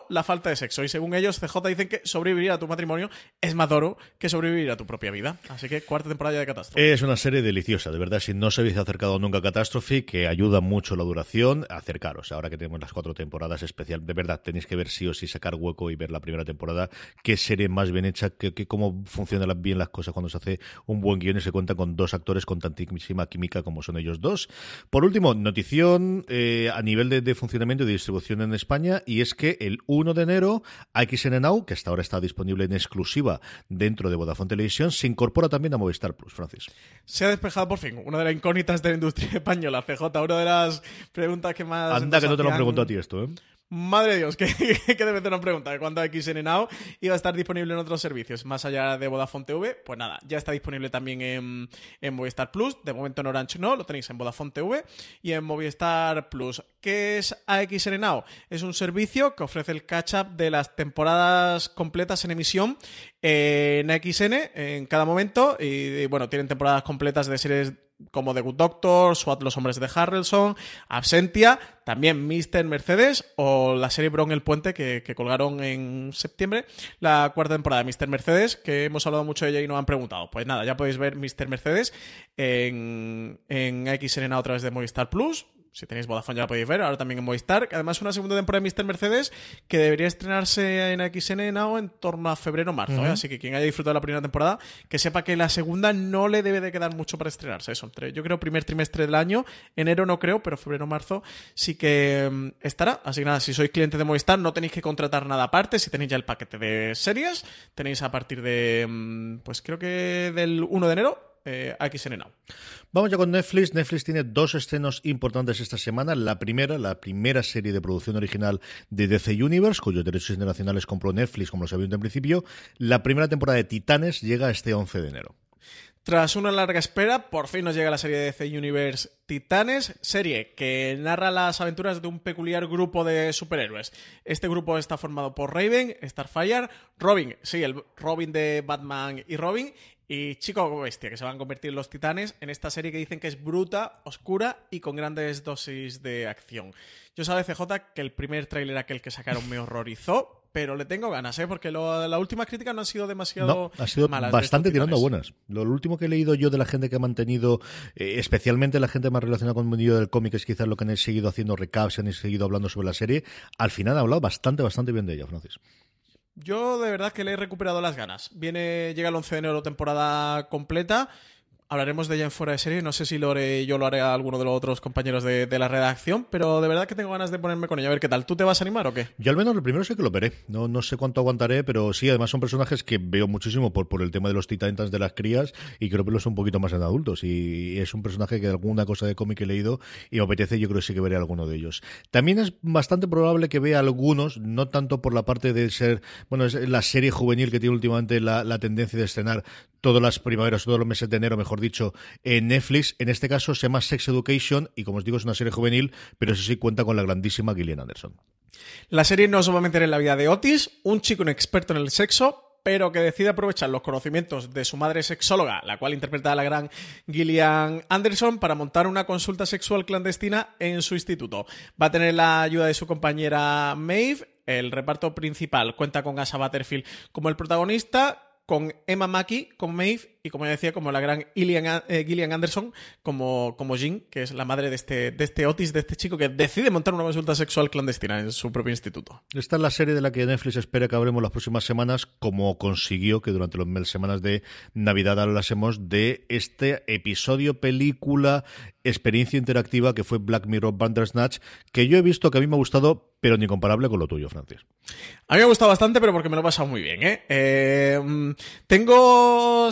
la falta de sexo. Y según ellos, CJ dicen que sobrevivir a tu matrimonio es más duro que sobrevivir a tu propia vida. Así que cuarta temporada de Catástrofe. Es una serie deliciosa, de verdad. Si no os habéis acercado nunca a Catástrofe, que ayuda mucho la duración, acercaros. Ahora que tenemos las cuatro temporadas especial, de verdad, tenéis que ver sí o sí sacar hueco y ver la primera temporada. Qué serie más bien hecha, que cómo funcionan bien las cosas cuando se hace un buen guion y se cuenta con dos actores con tantísima química como son ellos dos. Por último, notición eh, a nivel de, de funcionamiento y de distribución en España, y es que el 1 de enero, XN Now, que hasta ahora está disponible en exclusiva dentro de Vodafone Televisión, se incorpora también a Movistar Plus, Francis. Se ha despejado por fin una de las incógnitas de la industria [LAUGHS] española, CJ, una de las preguntas que más... Anda, que no te lo han preguntado a ti esto, ¿eh? Madre de Dios, [LAUGHS] que, que debe tener una pregunta de cuándo XN Now iba a estar disponible en otros servicios, más allá de Vodafone TV. Pues nada, ya está disponible también en, Movistar Plus. De momento en Orange no, lo tenéis en Vodafone TV y en Movistar Plus. ¿Qué es AXN Now? Es un servicio que ofrece el catch-up de las temporadas completas en emisión en AXN en cada momento. Y bueno, tienen temporadas completas de series como The Good Doctor, SWAT Los Hombres de Harrelson, Absentia, también Mr. Mercedes o la serie Bron el Puente que, colgaron en septiembre, la cuarta temporada de Mr. Mercedes, que hemos hablado mucho de ella y nos han preguntado. Pues nada, ya podéis ver Mr. Mercedes en, en XN a través de Movistar Plus si tenéis Vodafone ya la podéis ver, ahora también en Movistar. Además, una segunda temporada de Mr. Mercedes que debería estrenarse en XN Now en torno a febrero-marzo. ¿eh? Así que quien haya disfrutado de la primera temporada, que sepa que la segunda no le debe de quedar mucho para estrenarse. Eso, yo creo primer trimestre del año, enero no creo, pero febrero-marzo sí que mm, estará. Así que nada, si sois cliente de Movistar, no tenéis que contratar nada aparte. Si tenéis ya el paquete de series, tenéis a partir de, mm, pues creo que del 1 de enero, eh, XN Now. Vamos ya con Netflix. Netflix tiene dos estrenos importantes esta semana. La primera, la primera serie de producción original de DC Universe, cuyos derechos internacionales compró Netflix, como lo sabíamos en principio. La primera temporada de Titanes llega este 11 de enero. Tras una larga espera, por fin nos llega la serie de DC Universe Titanes, serie que narra las aventuras de un peculiar grupo de superhéroes. Este grupo está formado por Raven, Starfire, Robin, sí, el Robin de Batman y Robin, y Chico Bestia, que se van a convertir en los titanes en esta serie que dicen que es bruta, oscura y con grandes dosis de acción. Yo sabía, CJ, que el primer tráiler aquel que sacaron me horrorizó, pero le tengo ganas, ¿eh? Porque lo, la última crítica no han sido demasiado no, ha sido bastante tirando buenas. Lo, último que he leído yo de la gente que ha mantenido, eh, especialmente la gente más relacionada con el mundo del cómic, es quizás lo que han seguido haciendo recaps, han seguido hablando sobre la serie, al final ha hablado bastante, bastante bien de ella, Francis. Yo de verdad que le he recuperado las ganas. Viene, llega el 11 de enero temporada completa. Hablaremos de ella en fuera de serie. No sé si lo haré, yo lo haré a alguno de los otros compañeros de, la redacción, pero de verdad que tengo ganas de ponerme con ella. A ver qué tal. ¿Tú te vas a animar o qué? Yo al menos lo primero sé que lo veré. No, no sé cuánto aguantaré, pero sí, además son personajes que veo muchísimo por, por el tema de los titans de las crías y creo que los un poquito más en adultos. Y, es un personaje que de alguna cosa de cómic he leído y me apetece, yo creo que sí que veré alguno de ellos. También es bastante probable que vea algunos, no tanto por la parte de ser, bueno, es la serie juvenil que tiene últimamente la, la tendencia de estrenar todas las primaveras, todos los meses de enero, mejor dicho, en Netflix. En este caso se llama Sex Education y, como os digo, es una serie juvenil, pero eso sí cuenta con la grandísima Gillian Anderson. La serie no se va a meter en la vida de Otis, un chico experto en el sexo, pero que decide aprovechar los conocimientos de su madre sexóloga, la cual interpreta a la gran Gillian Anderson, para montar una consulta sexual clandestina en su instituto. Va a tener la ayuda de su compañera Maeve. El reparto principal cuenta con Asa Butterfield como el protagonista, con Emma Mackey como Maeve y como decía, como la gran Gillian, eh, Gillian Anderson como, como Jean, que es la madre de este, de este Otis, de este chico que decide montar una consulta sexual clandestina en su propio instituto. Esta es la serie de la que Netflix espera que hablemos las próximas semanas, como consiguió que durante las semanas de Navidad hablásemos de este episodio, película, experiencia interactiva que fue Black Mirror Bandersnatch, que yo he visto que a mí me ha gustado, pero ni comparable con lo tuyo, Francis. A mí me ha gustado bastante, pero porque me lo he pasado muy bien. ¿eh? eh mm, tengo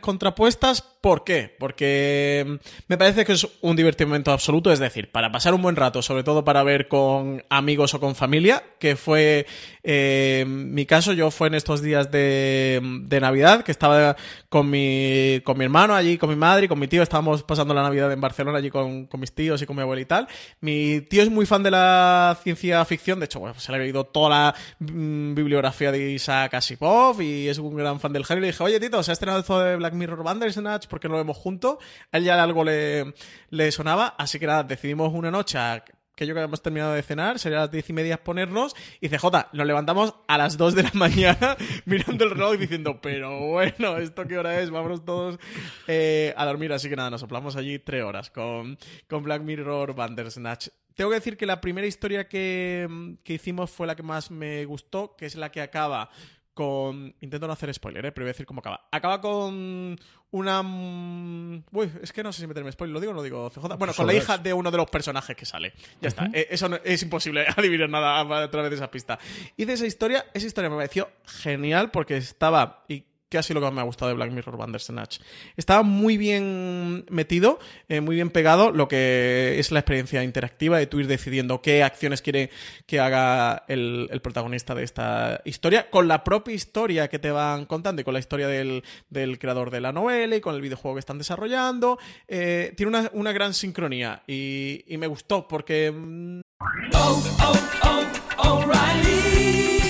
contrapuestas. ¿Por qué? Porque mm, me parece que es un divertimento absoluto, es decir, para pasar un buen rato, sobre todo para ver con amigos o con familia, que fue eh, mi caso, yo fue en estos días de, de, Navidad, que estaba con mi, con mi hermano allí, con mi madre y con mi tío, estábamos pasando la Navidad en Barcelona allí con, mis tíos y con mi abuela y tal. Mi tío es muy fan de la ciencia ficción, de hecho, bueno, se le ha leído toda la mm, bibliografía de Isaac Asimov y es un gran fan del género. Le dije, oye, Tito, se ha estrenado esto de Black Mirror Bandersnatch, ¿por qué no lo vemos juntos? A él ya algo le, le sonaba, así que nada, decidimos una noche que yo que habíamos terminado de cenar, sería las diez y media ponernos, y Jota, nos levantamos a las dos de la [LAUGHS] mañana mirando el reloj diciendo, pero bueno, ¿esto qué hora es? Vámonos todos eh, a dormir, así que nada, nos soplamos allí tres horas con, con Black Mirror Bandersnatch. Tengo que decir que la primera historia que, que hicimos fue la que más me gustó, que es la que acaba con. Intento no hacer spoiler, ¿eh? pero voy a decir cómo acaba. Acaba con una. Uy, es que no sé si meterme spoiler, ¿lo digo o no digo CJ? Bueno, con la hija de uno de los personajes que sale. Ya está. Eh, eso es imposible [LAUGHS] adivinar nada a través de esa pista. Y de esa historia, esa historia me pareció genial porque estaba. Y que ha sido lo que más me ha gustado de Black Mirror Bandersnatch. Estaba muy bien metido, eh, muy bien pegado lo que es la experiencia interactiva de tú ir decidiendo qué acciones quiere que haga el, protagonista de esta historia, con la propia historia que te van contando y con la historia del, creador de la novela y con el videojuego que están desarrollando. Eh, tiene una, gran sincronía y, me gustó porque... Mm, oh, oh, oh,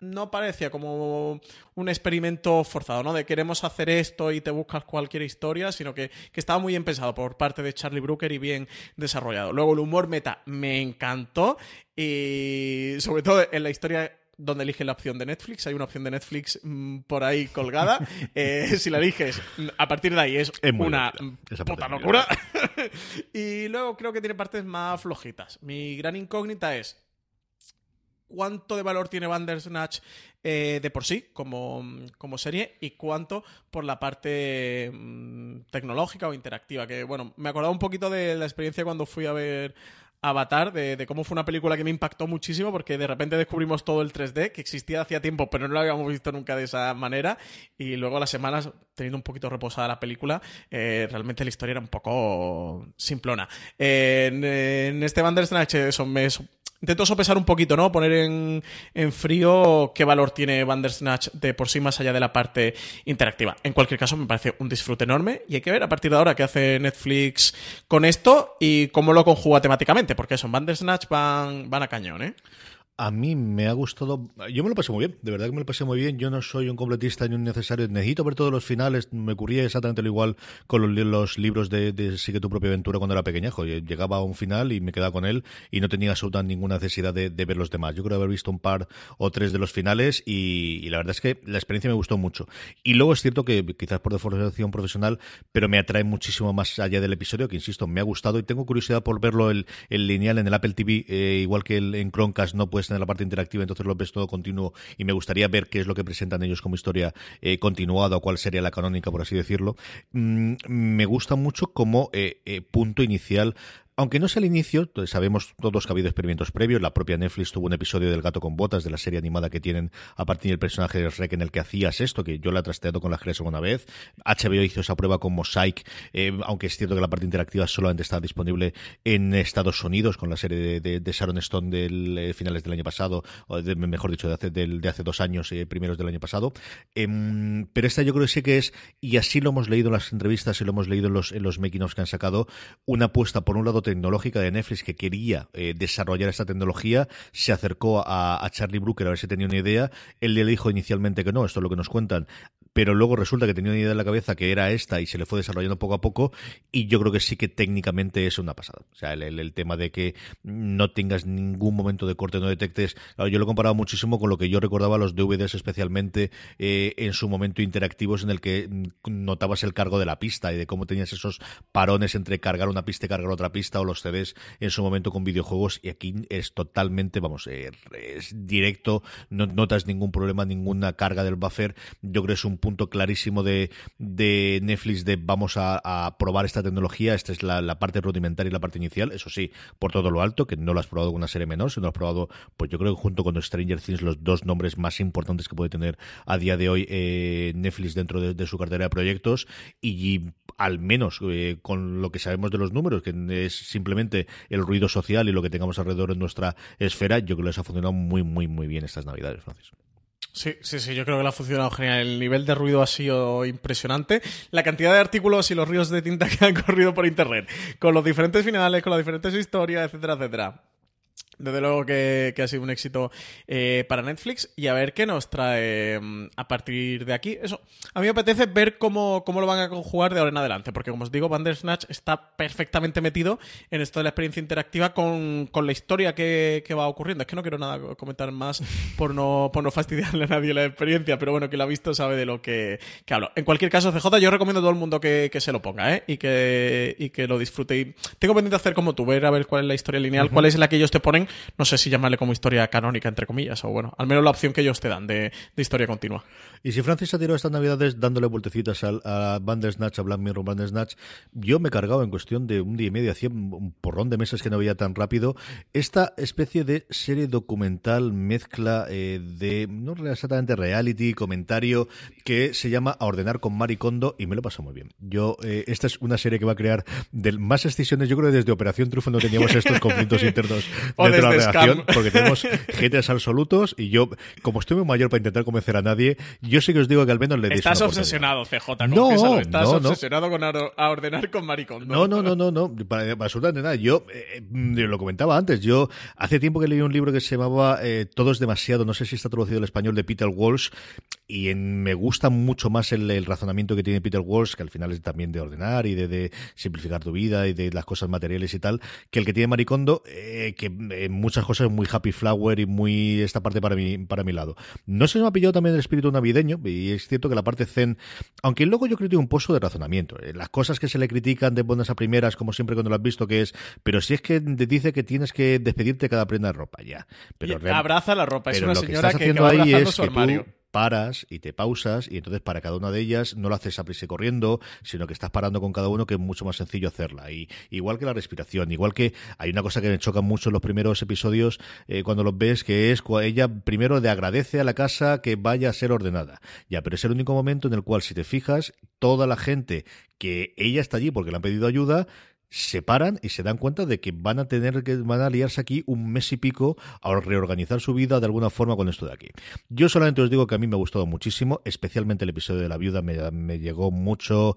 no parecía como un experimento forzado, ¿no? De queremos hacer esto y te buscas cualquier historia, sino que, que, estaba muy bien pensado por parte de Charlie Brooker y bien desarrollado. Luego el humor meta me encantó y sobre todo en la historia donde elige la opción de Netflix. Hay una opción de Netflix mmm, por ahí colgada. [LAUGHS] Eh, si la eliges, a partir de ahí es, es una Esa puta locura. [LAUGHS] y luego creo que tiene partes más flojitas. Mi gran incógnita es cuánto de valor tiene Bandersnatch eh, de por sí como, como, serie y cuánto por la parte mmm, tecnológica o interactiva. Que bueno, me acordaba un poquito de la experiencia cuando fui a ver Avatar, de, cómo fue una película que me impactó muchísimo porque de repente descubrimos todo el 3D que existía hacía tiempo, pero no lo habíamos visto nunca de esa manera. Y luego las semanas, teniendo un poquito reposada la película, eh, realmente la historia era un poco simplona. En, en, este Bandersnatch, eso me intento sopesar un poquito, ¿no? Poner en, en, frío qué valor tiene Bandersnatch de por sí más allá de la parte interactiva. En cualquier caso, me parece un disfrute enorme y hay que ver a partir de ahora qué hace Netflix con esto y cómo lo conjuga temáticamente, porque eso, en Bandersnatch van, van a cañón, ¿eh? A mí me ha gustado. Yo me lo pasé muy bien, de verdad que me lo pasé muy bien. Yo no soy un completista ni un necesario. Necesito ver todos los finales. Me ocurría exactamente lo igual con los, libros de, de, Sigue tu propia aventura cuando era pequeñajo. Llegaba a un final y me quedaba con él y no tenía absolutamente ninguna necesidad de, ver los demás. Yo creo haber visto un par o tres de los finales y, y, la verdad es que la experiencia me gustó mucho. Y luego es cierto que quizás por deformación profesional, pero me atrae muchísimo más allá del episodio, que insisto, me ha gustado y tengo curiosidad por verlo el, el lineal en el Apple TV, eh, igual que el, en Chromecast no puedes en la parte interactiva, entonces lo ves todo continuo y me gustaría ver qué es lo que presentan ellos como historia eh, continuada o cuál sería la canónica, por así decirlo. Mm, me gusta mucho como eh, eh, punto inicial aunque no sea el inicio, sabemos todos que ha habido experimentos previos. La propia Netflix tuvo un episodio del gato con botas de la serie animada que tienen a partir del personaje de Shrek en el que hacías esto, que yo la he trasteado con la Jerez una vez. HBO hizo esa prueba con Mosaic, eh, aunque es cierto que la parte interactiva solamente está disponible en Estados Unidos con la serie de, Sharon Stone del eh, finales del año pasado, o de, mejor dicho, de hace, dos años, eh, primeros del año pasado. Eh, pero esta yo creo que sí que es, y así lo hemos leído en las entrevistas y lo hemos leído en los, en los making-ofs que han sacado, una apuesta por un lado tecnológica de Netflix que quería eh, desarrollar esta tecnología, se acercó a, a, Charlie Brooker a ver si tenía una idea. Él le dijo inicialmente que no, esto es lo que nos cuentan, pero luego resulta que tenía una idea en la cabeza que era esta y se le fue desarrollando poco a poco y yo creo que sí que técnicamente es una pasada. O sea, el, tema de que no tengas ningún momento de corte, no detectes, yo lo he comparado muchísimo con lo que yo recordaba los DVDs especialmente eh, en su momento interactivos en el que notabas el cargo de la pista y de cómo tenías esos parones entre cargar una pista y cargar otra pista o los CDs en su momento con videojuegos y aquí es totalmente, vamos, eh, es directo, no notas ningún problema, ninguna carga del buffer. Yo creo que es un punto clarísimo de, Netflix de vamos a, probar esta tecnología. Esta es la, parte rudimentaria y la parte inicial. Eso sí, por todo lo alto, que no lo has probado con una serie menor, sino lo has probado, pues yo creo que junto con Stranger Things, los dos nombres más importantes que puede tener a día de hoy eh, Netflix dentro de, su cartera de proyectos. Y, y al menos eh, con lo que sabemos de los números, que es simplemente el ruido social y lo que tengamos alrededor en nuestra esfera, yo creo que les ha funcionado muy, muy, muy bien estas navidades, Francis. Sí, sí, sí, yo creo que le ha funcionado genial. El nivel de ruido ha sido impresionante. La cantidad de artículos y los ríos de tinta [LAUGHS] que han corrido por internet, con los diferentes finales, con las diferentes historias, etcétera, etcétera. Desde luego que, que, ha sido un éxito eh, para Netflix y a ver qué nos trae um, a partir de aquí. Eso, a mí me apetece ver cómo, cómo lo van a conjugar de ahora en adelante, porque como os digo, Bandersnatch está perfectamente metido en esto de la experiencia interactiva con, con la historia que, que, va ocurriendo. Es que no quiero nada comentar más por no, por no fastidiarle a nadie la experiencia, pero bueno, que la ha visto sabe de lo que, que hablo. En cualquier caso, CJ, yo recomiendo a todo el mundo que, que se lo ponga ¿eh? y, que, y que lo disfrute. Y tengo pendiente hacer como tú, ver a ver cuál es la historia lineal, uh -huh. cuál es la que ellos te ponen opción, no sé si llamarle como historia canónica, entre comillas, o bueno, al menos la opción que ellos te dan de, de historia continua. Y si Francis ha tirado estas navidades dándole vueltecitas al, a Bandersnatch, a Black Mirror Bandersnatch, yo me he cargado en cuestión de un día y medio, hacía un porrón de meses que no veía tan rápido, esta especie de serie documental mezcla eh, de, no exactamente reality, comentario, que se llama A Ordenar con Maricondo y me lo paso muy bien. Yo, eh, esta es una serie que va a crear del, más excisiones, yo creo que desde Operación Trufo no teníamos [LAUGHS] estos conflictos internos de la redacción, porque tenemos [LAUGHS] haters absolutos y yo, como estoy muy mayor para intentar convencer a nadie, yo sí que os digo que al menos le deis Estás una obsesionado, CJ, No, Estás no, no. obsesionado con a, a ordenar con Maricondo. No, no, no, no, no, para, para absolutamente nada. Yo eh, lo comentaba antes, yo hace tiempo que leí un libro que se llamaba eh, Todo es demasiado, no sé si está traducido al español, de Peter Walsh, y en- me gusta mucho más el, el razonamiento que tiene Peter Walsh, que al final es también de ordenar y de, de simplificar tu vida y de las cosas materiales y tal, que el que tiene Maricondo, eh, que en muchas cosas muy happy flower y muy esta parte para mi, para mi lado. No se me ha pillado también el espíritu navideño, y es cierto que la parte zen, aunque luego yo creo que tiene un pozo de razonamiento. Eh, Las cosas que se le critican de buenas a primeras, como siempre cuando lo has visto, que es, pero si es que te dice que tienes que despedirte cada prenda de ropa, ya. Pero Y abraza la ropa, es una que señora que, que haciendo va ahí es su que armario. tú paras y te pausas y entonces para cada una de ellas no lo haces a prisa y corriendo, sino que estás parando con cada uno que es mucho más sencillo hacerla. Y igual que la respiración, igual que hay una cosa que me choca mucho en los primeros episodios eh, cuando los ves, que es ella primero le agradece a la casa que vaya a ser ordenada. Ya, pero es el único momento en el cual si te fijas, toda la gente que ella está allí porque le han pedido ayuda, se paran y se dan cuenta de que van a tener que van a liarse aquí un mes y pico a reorganizar su vida de alguna forma con esto de aquí. Yo solamente os digo que a mí me ha gustado muchísimo, especialmente el episodio de la viuda me, me llegó mucho,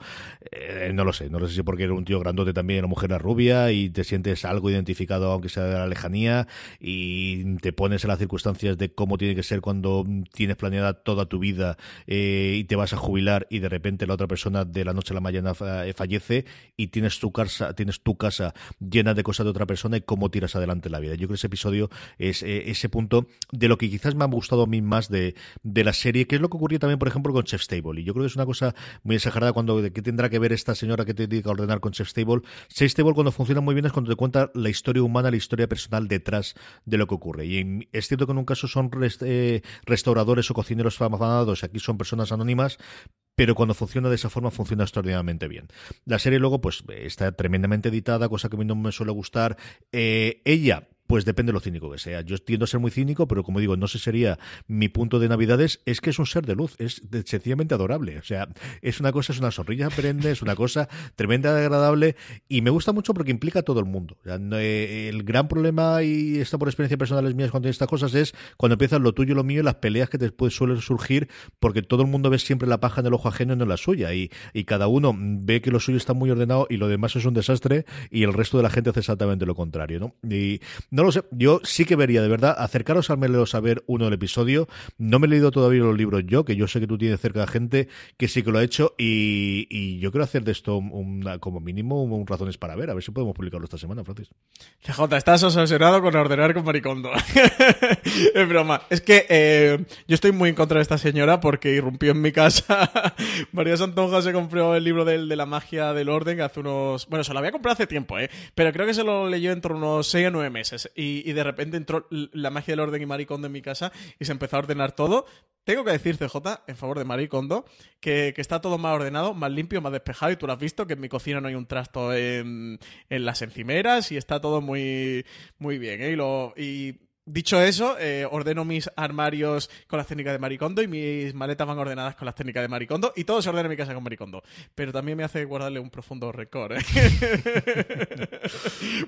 eh, no lo sé, no lo sé si porque era un tío grandote también, una mujer era rubia y te sientes algo identificado aunque sea de la lejanía y te pones en las circunstancias de cómo tiene que ser cuando tienes planeada toda tu vida eh, y te vas a jubilar y de repente la otra persona de la noche a la mañana eh, fallece y tienes tu casa tienes tu casa llena de cosas de otra persona y cómo tiras adelante la vida. Yo creo que ese episodio es eh, ese punto de lo que quizás me ha gustado a mí más de, de la serie, que es lo que ocurría también, por ejemplo, con Chef Stable. Y yo creo que es una cosa muy exagerada cuando qué tendrá que ver esta señora que te dedica a ordenar con Chef Stable. Chef Stable cuando funciona muy bien es cuando te cuenta la historia humana, la historia personal detrás de lo que ocurre. Y es cierto que en un caso son eh, restauradores o cocineros afamados, aquí son personas anónimas, pero cuando funciona de esa forma funciona extraordinariamente bien. La serie luego pues está tremendamente editada, cosa que a mí no me suele gustar. Eh, ella pues depende de lo cínico que sea. Yo tiendo a ser muy cínico, pero como digo, no sé sería mi punto de Navidades, es que es un ser de luz, es sencillamente adorable. O sea, es una cosa, es una sonrisa perenne, es una cosa [LAUGHS] tremenda agradable y me gusta mucho porque implica a todo el mundo. Eh, el gran problema, y esto por experiencia personales mías cuando hay estas cosas, es cuando empiezan lo tuyo y lo mío y las peleas que después suelen surgir porque todo el mundo ve siempre la paja en el ojo ajeno y no en la suya. Y, y cada uno ve que lo suyo está muy ordenado y lo demás es un desastre y el resto de la gente hace exactamente lo contrario, no lo sé, yo sí que vería, de verdad, acercaros al menos a ver uno del episodio. No me he leído todavía los libros yo, que yo sé que tú tienes cerca de gente que sí que lo ha hecho y, y yo quiero hacer de esto una- como mínimo un, razones para ver, a ver si podemos publicarlo esta semana, Francis. [LAUGHS] CJ, estás obsesionado con ordenar con Maricondo. [LAUGHS] es broma. Es que eh, yo estoy muy en contra de esta señora porque irrumpió en mi casa. [LAUGHS] María Santonja se compró el libro del- de, la magia del orden hace unos... Bueno, se lo había comprado hace tiempo, ¿eh? Pero creo que se lo leyó entre unos 6 a 9 meses. Y, de repente entró la magia del orden y Maricondo en mi casa y se empezó a ordenar todo. Tengo que decir, CJ, en favor de Marie Kondo, que, que está todo más ordenado, más limpio, más despejado. Y tú lo has visto, que en mi cocina no hay un trasto en, en las encimeras y está todo muy, muy bien. ¿eh? Y, lo, y dicho eso, eh, ordeno mis armarios con las técnicas de Marie Kondo y mis maletas van ordenadas con las técnicas de Marie Kondo. Y todo se ordena en mi casa con Marie Kondo. Pero también me hace guardarle un profundo récord. ¿eh? [LAUGHS]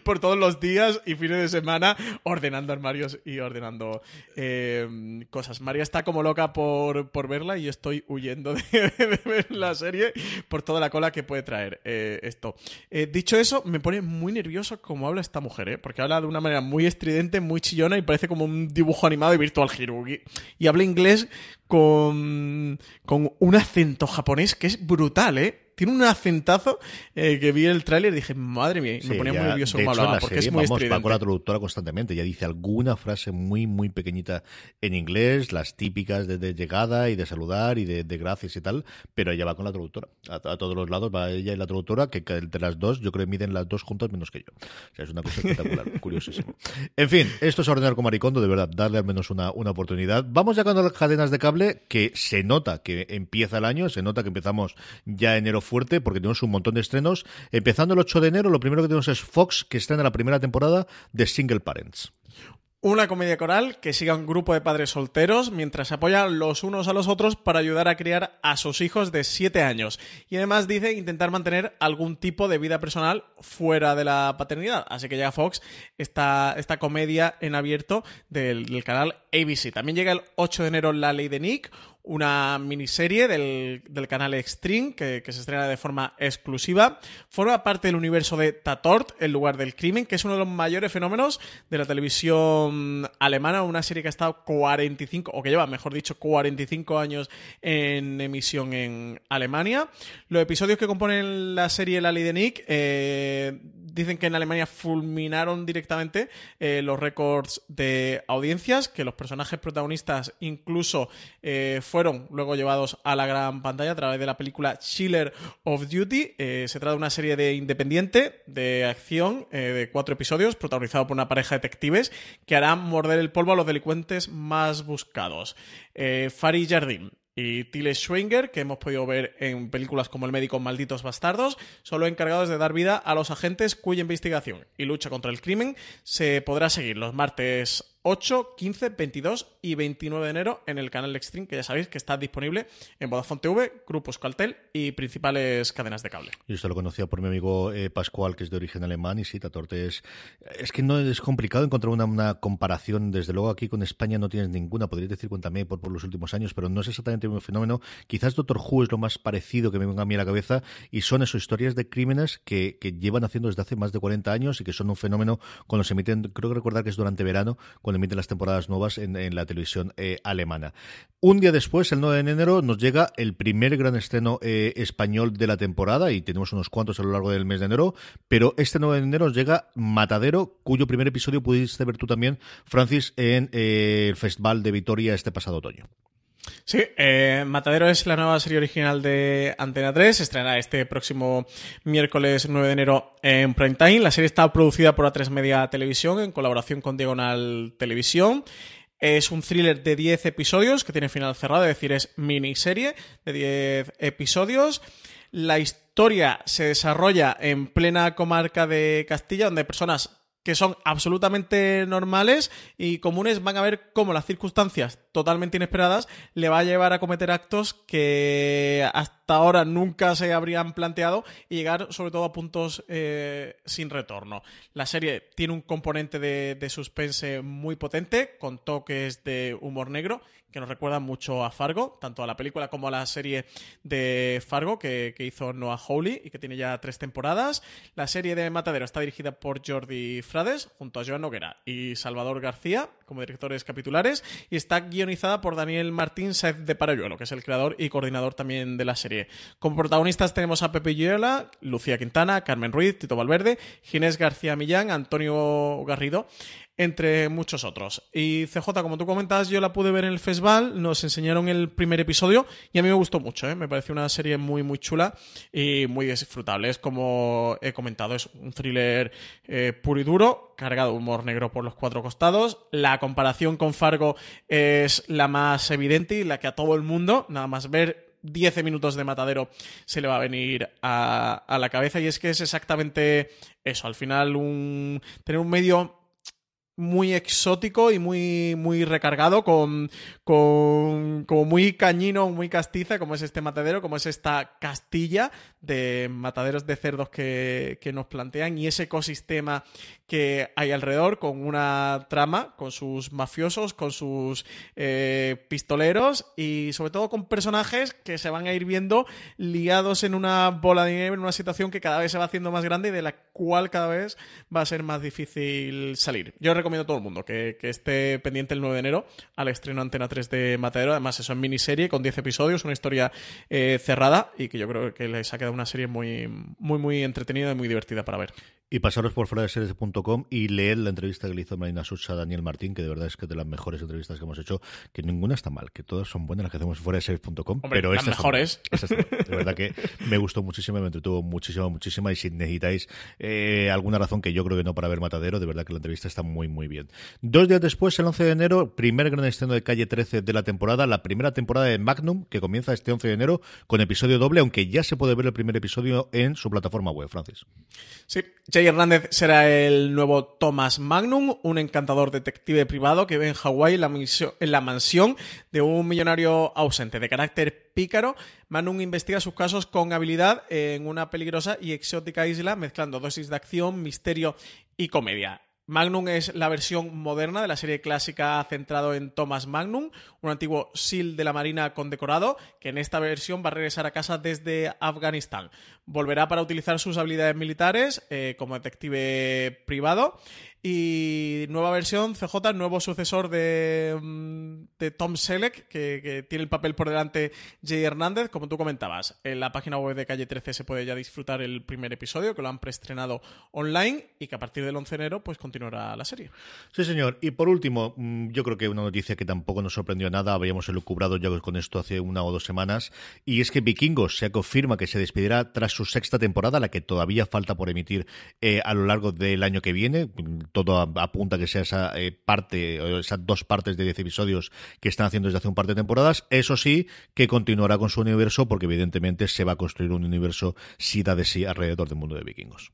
Por todos los días y fines de semana ordenando armarios y ordenando eh, cosas. María está como loca por, por verla y yo estoy huyendo [LAUGHS] de, ver la serie por toda la cola que puede traer eh, esto. Eh, dicho eso, me pone muy nervioso cómo habla esta mujer, porque habla de una manera muy estridente, muy chillona y parece como un dibujo animado de Virtual Hero. Y, y habla inglés con, con un acento japonés que es brutal, ¿eh? Tiene un acentazo eh, que vi el tráiler y dije, madre mía, me ponía ya, muy nervioso como hablaba, porque serie, es muy vamos, va estridente. con la traductora constantemente. Ya dice alguna frase muy, muy pequeñita en inglés, las típicas de, de llegada y de saludar y de, de gracias y tal, pero ella va con la traductora. A, a todos los lados va ella y la traductora, que entre las dos, yo creo que miden las dos juntas menos que yo. O sea, es una cosa espectacular, [LAUGHS] curiosísimo. En fin, esto es ordenar con Maricondo, de verdad, darle al menos una, una oportunidad. Vamos ya con las cadenas de cable, que se nota que empieza el año, se nota que empezamos ya enero fuerte, porque tenemos un montón de estrenos. Empezando el 8 de enero, lo primero que tenemos es Fox, que estrena la primera temporada de Single Parents. Una comedia coral que siga un grupo de padres solteros mientras se apoyan los unos a los otros para ayudar a criar a sus hijos de 7 años. Y además dice intentar mantener algún tipo de vida personal fuera de la paternidad. Así que llega Fox esta, esta comedia en abierto del, del canal ABC. También llega el 8 de enero La Ley de Nick, una miniserie del, del canal Extreme que, que se estrena de forma exclusiva. Forma parte del universo de Tatort, el lugar del crimen, que es uno de los mayores fenómenos de la televisión alemana, una serie que ha estado 45, o que lleva, mejor dicho, 45 años en emisión en Alemania. Los episodios que componen la serie La Ley Nick eh, dicen que en Alemania fulminaron directamente eh, los récords de audiencias, que los personajes protagonistas incluso eh, fueron luego llevados a la gran pantalla a través de la película Chiller of Duty. Eh, se trata de una serie de independiente, de acción, eh, de cuatro episodios, protagonizado por una pareja de detectives que harán morder el polvo a los delincuentes más buscados. Eh, Jardín y Tilly Schwinger, que hemos podido ver en películas como El médico Malditos Bastardos, son los encargados de dar vida a los agentes cuya investigación y lucha contra el crimen se podrá seguir los martes 8, 15, 22 y 29 de enero en el canal Extreme, que ya sabéis que está disponible en Vodafone TV, Grupos Caltel y principales cadenas de cable. Yo esto lo conocía por mi amigo eh, Pascual, que es de origen alemán, y sí, Tatorte es... Es que no es complicado encontrar una, una comparación. Desde luego aquí con España no tienes ninguna, podrías decir cuéntame por, por los últimos años, pero no es exactamente un fenómeno. Quizás Doctor Who es lo más parecido que me venga a mí a la cabeza, y son esas historias de crímenes que, que llevan haciendo desde hace más de 40 años y que son un fenómeno cuando se emiten, creo que recordar que es durante verano, cuando emiten las temporadas nuevas en, la televisión eh, alemana. Un día después, el 9 de enero, nos llega el primer gran estreno eh, español de la temporada y tenemos unos cuantos a lo largo del mes de enero, pero este 9 de enero nos llega Matadero, cuyo primer episodio pudiste ver tú también, Francis, en eh, el Festival de Vitoria este pasado otoño. Sí, eh, Matadero es la nueva serie original de Antena 3. Se estrenará este próximo miércoles 9 de enero en Prime Time. La serie está producida por A3 Media Televisión en colaboración con Diagonal Televisión. Es un thriller de 10 episodios que tiene final cerrado, es decir, es miniserie de 10 episodios. La historia se desarrolla en plena comarca de Castilla, donde personas que son absolutamente normales y comunes van a ver cómo las circunstancias totalmente inesperadas le va a llevar a cometer actos que hasta ahora nunca se habrían planteado y llegar sobre todo a puntos eh, sin retorno. La serie tiene un componente de, suspense muy potente con toques de humor negro que nos recuerda mucho a Fargo, tanto a la película como a la serie de Fargo que, que hizo Noah Hawley y que tiene ya tres temporadas. La serie de Matadero está dirigida por Jordi Frades junto a Joan Noguera y Salvador García como directores capitulares y está guionizada por Daniel Martín Saez de Parayuelo, que es el creador y coordinador también de la serie. Como protagonistas tenemos a Pepe Yuela, Lucía Quintana, Carmen Ruiz, Tito Valverde, Ginés García Millán, Antonio Garrido entre muchos otros. Y CJ, como tú comentas, yo la pude ver en el festival, nos enseñaron el primer episodio y a mí me gustó mucho, ¿eh? me pareció una serie muy, muy chula y muy disfrutable. Es como he comentado, es un thriller eh, puro y duro, cargado de humor negro por los cuatro costados. La comparación con Fargo es la más evidente y la que a todo el mundo, nada más ver 10 minutos de matadero se le va a venir a, a, la cabeza. Y es que es exactamente eso, al final un tener un medio muy exótico y muy, muy recargado, con, con como muy cañino, muy castiza, como es este matadero, como es esta Castilla de mataderos de cerdos que, que nos plantean y ese ecosistema que hay alrededor con una trama, con sus mafiosos, con sus eh, pistoleros y sobre todo con personajes que se van a ir viendo liados en una bola de nieve, en una situación que cada vez se va haciendo más grande y de la cual cada vez va a ser más difícil salir. Yo recomiendo a todo el mundo que, que esté pendiente el 9 de enero al estreno Antena 3 de Matadero. Además, eso en miniserie con 10 episodios, una historia eh, cerrada y que yo creo que les ha quedado una serie muy, muy, muy entretenida y muy divertida para ver. Y pasaros por fuera de series.com y leed la entrevista que le hizo Marina Such a Daniel Martín, que de verdad es que de las mejores entrevistas que hemos hecho, que ninguna está mal, que todas son buenas las que hacemos fuera de series.com, pero las mejores. son- de verdad que me gustó muchísimo, me entretuvo muchísimo, muchísimo. Y si necesitáis eh, alguna razón que yo creo que no para ver Matadero, de verdad que la entrevista está muy, muy bien. Dos días después, el 11 de enero, primer gran estreno de calle 13 de la temporada, la primera temporada de Magnum, que comienza este 11 de enero con episodio doble, aunque ya se puede ver el primer episodio en su plataforma web, Francis. Sí, Jay Hernández será el nuevo Thomas Magnum, un encantador detective privado que vive en Hawái la, en la mansión de un millonario ausente de carácter pícaro. Magnum investiga sus casos con habilidad en una peligrosa y exótica isla, mezclando dosis de acción, misterio y comedia. Magnum es la versión moderna de la serie clásica centrado en Thomas Magnum, un antiguo SEAL de la Marina condecorado que en esta versión va a regresar a casa desde Afganistán. Volverá para utilizar sus habilidades militares eh, como detective privado y nueva versión, CJ, nuevo sucesor de, mm, de Tom Selleck, que, tiene el papel por delante Jay Hernández, como tú comentabas. En la página web de Calle 13 se puede ya disfrutar el primer episodio, que lo han preestrenado online y que a partir del 11 de enero pues continuará la serie. Sí, señor. Y por último, mm, yo creo que una noticia que tampoco nos sorprendió nada, habíamos elucubrado ya con esto hace una o dos semanas, y es que Vikingos se confirma que se despidirá tras su sexta temporada, la que todavía falta por emitir eh, a lo largo del año que viene. Todo apunta a que sea esa eh, parte, o esas dos partes de 10 episodios que están haciendo desde hace un par de temporadas. Eso sí, que continuará con su universo, porque evidentemente se va a construir un universo sida de sí alrededor del mundo de Vikingos.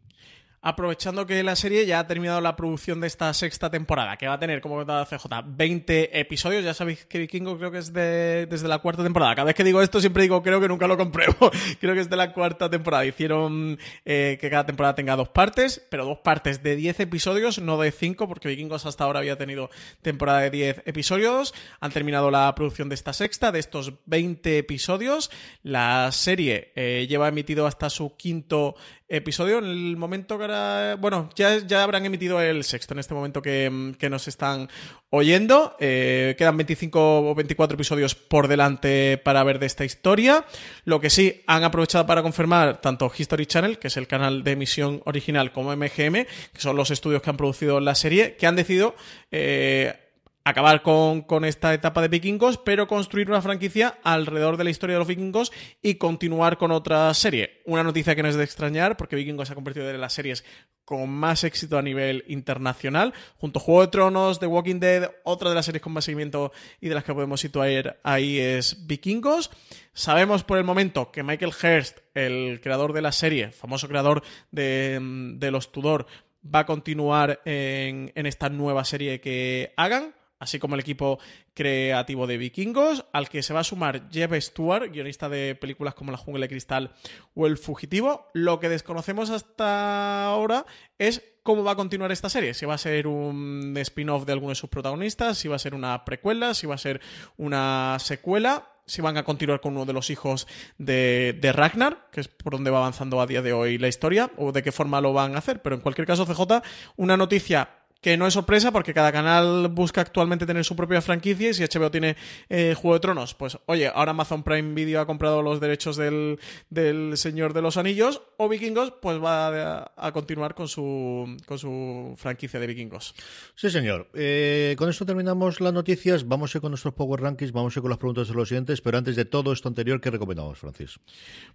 Aprovechando que la serie ya ha terminado la producción de esta sexta temporada, que va a tener, como comentaba CJ, 20 episodios. Ya sabéis que Vikingo creo que es de, desde la cuarta temporada. Cada vez que digo esto siempre digo creo que nunca lo compruebo. [LAUGHS] creo que es de la cuarta temporada. Hicieron eh, que cada temporada tenga dos partes, pero dos partes de 10 episodios, no de 5, porque Vikingos hasta ahora había tenido temporada de 10 episodios. Han terminado la producción de esta sexta, de estos 20 episodios. La serie eh, lleva emitido hasta su quinto episodio en el momento que ahora... Bueno, ya, ya habrán emitido el sexto en este momento que, que nos están oyendo. Eh, quedan 25 o 24 episodios por delante para ver de esta historia. Lo que sí han aprovechado para confirmar tanto History Channel, que es el canal de emisión original, como MGM, que son los estudios que han producido la serie, que han decidido... eh, acabar con, con esta etapa de vikingos, pero construir una franquicia alrededor de la historia de los vikingos y continuar con otra serie. Una noticia que no es de extrañar, porque Vikingos se ha convertido en las series con más éxito a nivel internacional, junto a Juego de Tronos, The Walking Dead, otra de las series con más seguimiento y de las que podemos situar ahí es Vikingos. Sabemos por el momento que Michael Hurst, el creador de la serie, famoso creador de, de los Tudor, va a continuar en, en esta nueva serie que hagan así como el equipo creativo de Vikingos, al que se va a sumar Jeff Stewart, guionista de películas como La Jungla de Cristal o El Fugitivo. Lo que desconocemos hasta ahora es cómo va a continuar esta serie. Si va a ser un spin-off de alguno de sus protagonistas, si va a ser una precuela, si va a ser una secuela si van a continuar con uno de los hijos de, de, Ragnar, que es por donde va avanzando a día de hoy la historia, o de qué forma lo van a hacer. Pero en cualquier caso, CJ, una noticia que no es sorpresa porque cada canal busca actualmente tener su propia franquicia y si HBO tiene eh, Juego de Tronos, pues oye, ahora Amazon Prime Video ha comprado los derechos del, del Señor de los Anillos o Vikingos, pues va a, a continuar con su, con su franquicia de Vikingos. Sí, señor. Eh, con esto terminamos las noticias, vamos a ir con nuestros Power Rankings, vamos a ir con las preguntas de los siguientes, pero antes de todo esto anterior, ¿qué recomendamos, Francis?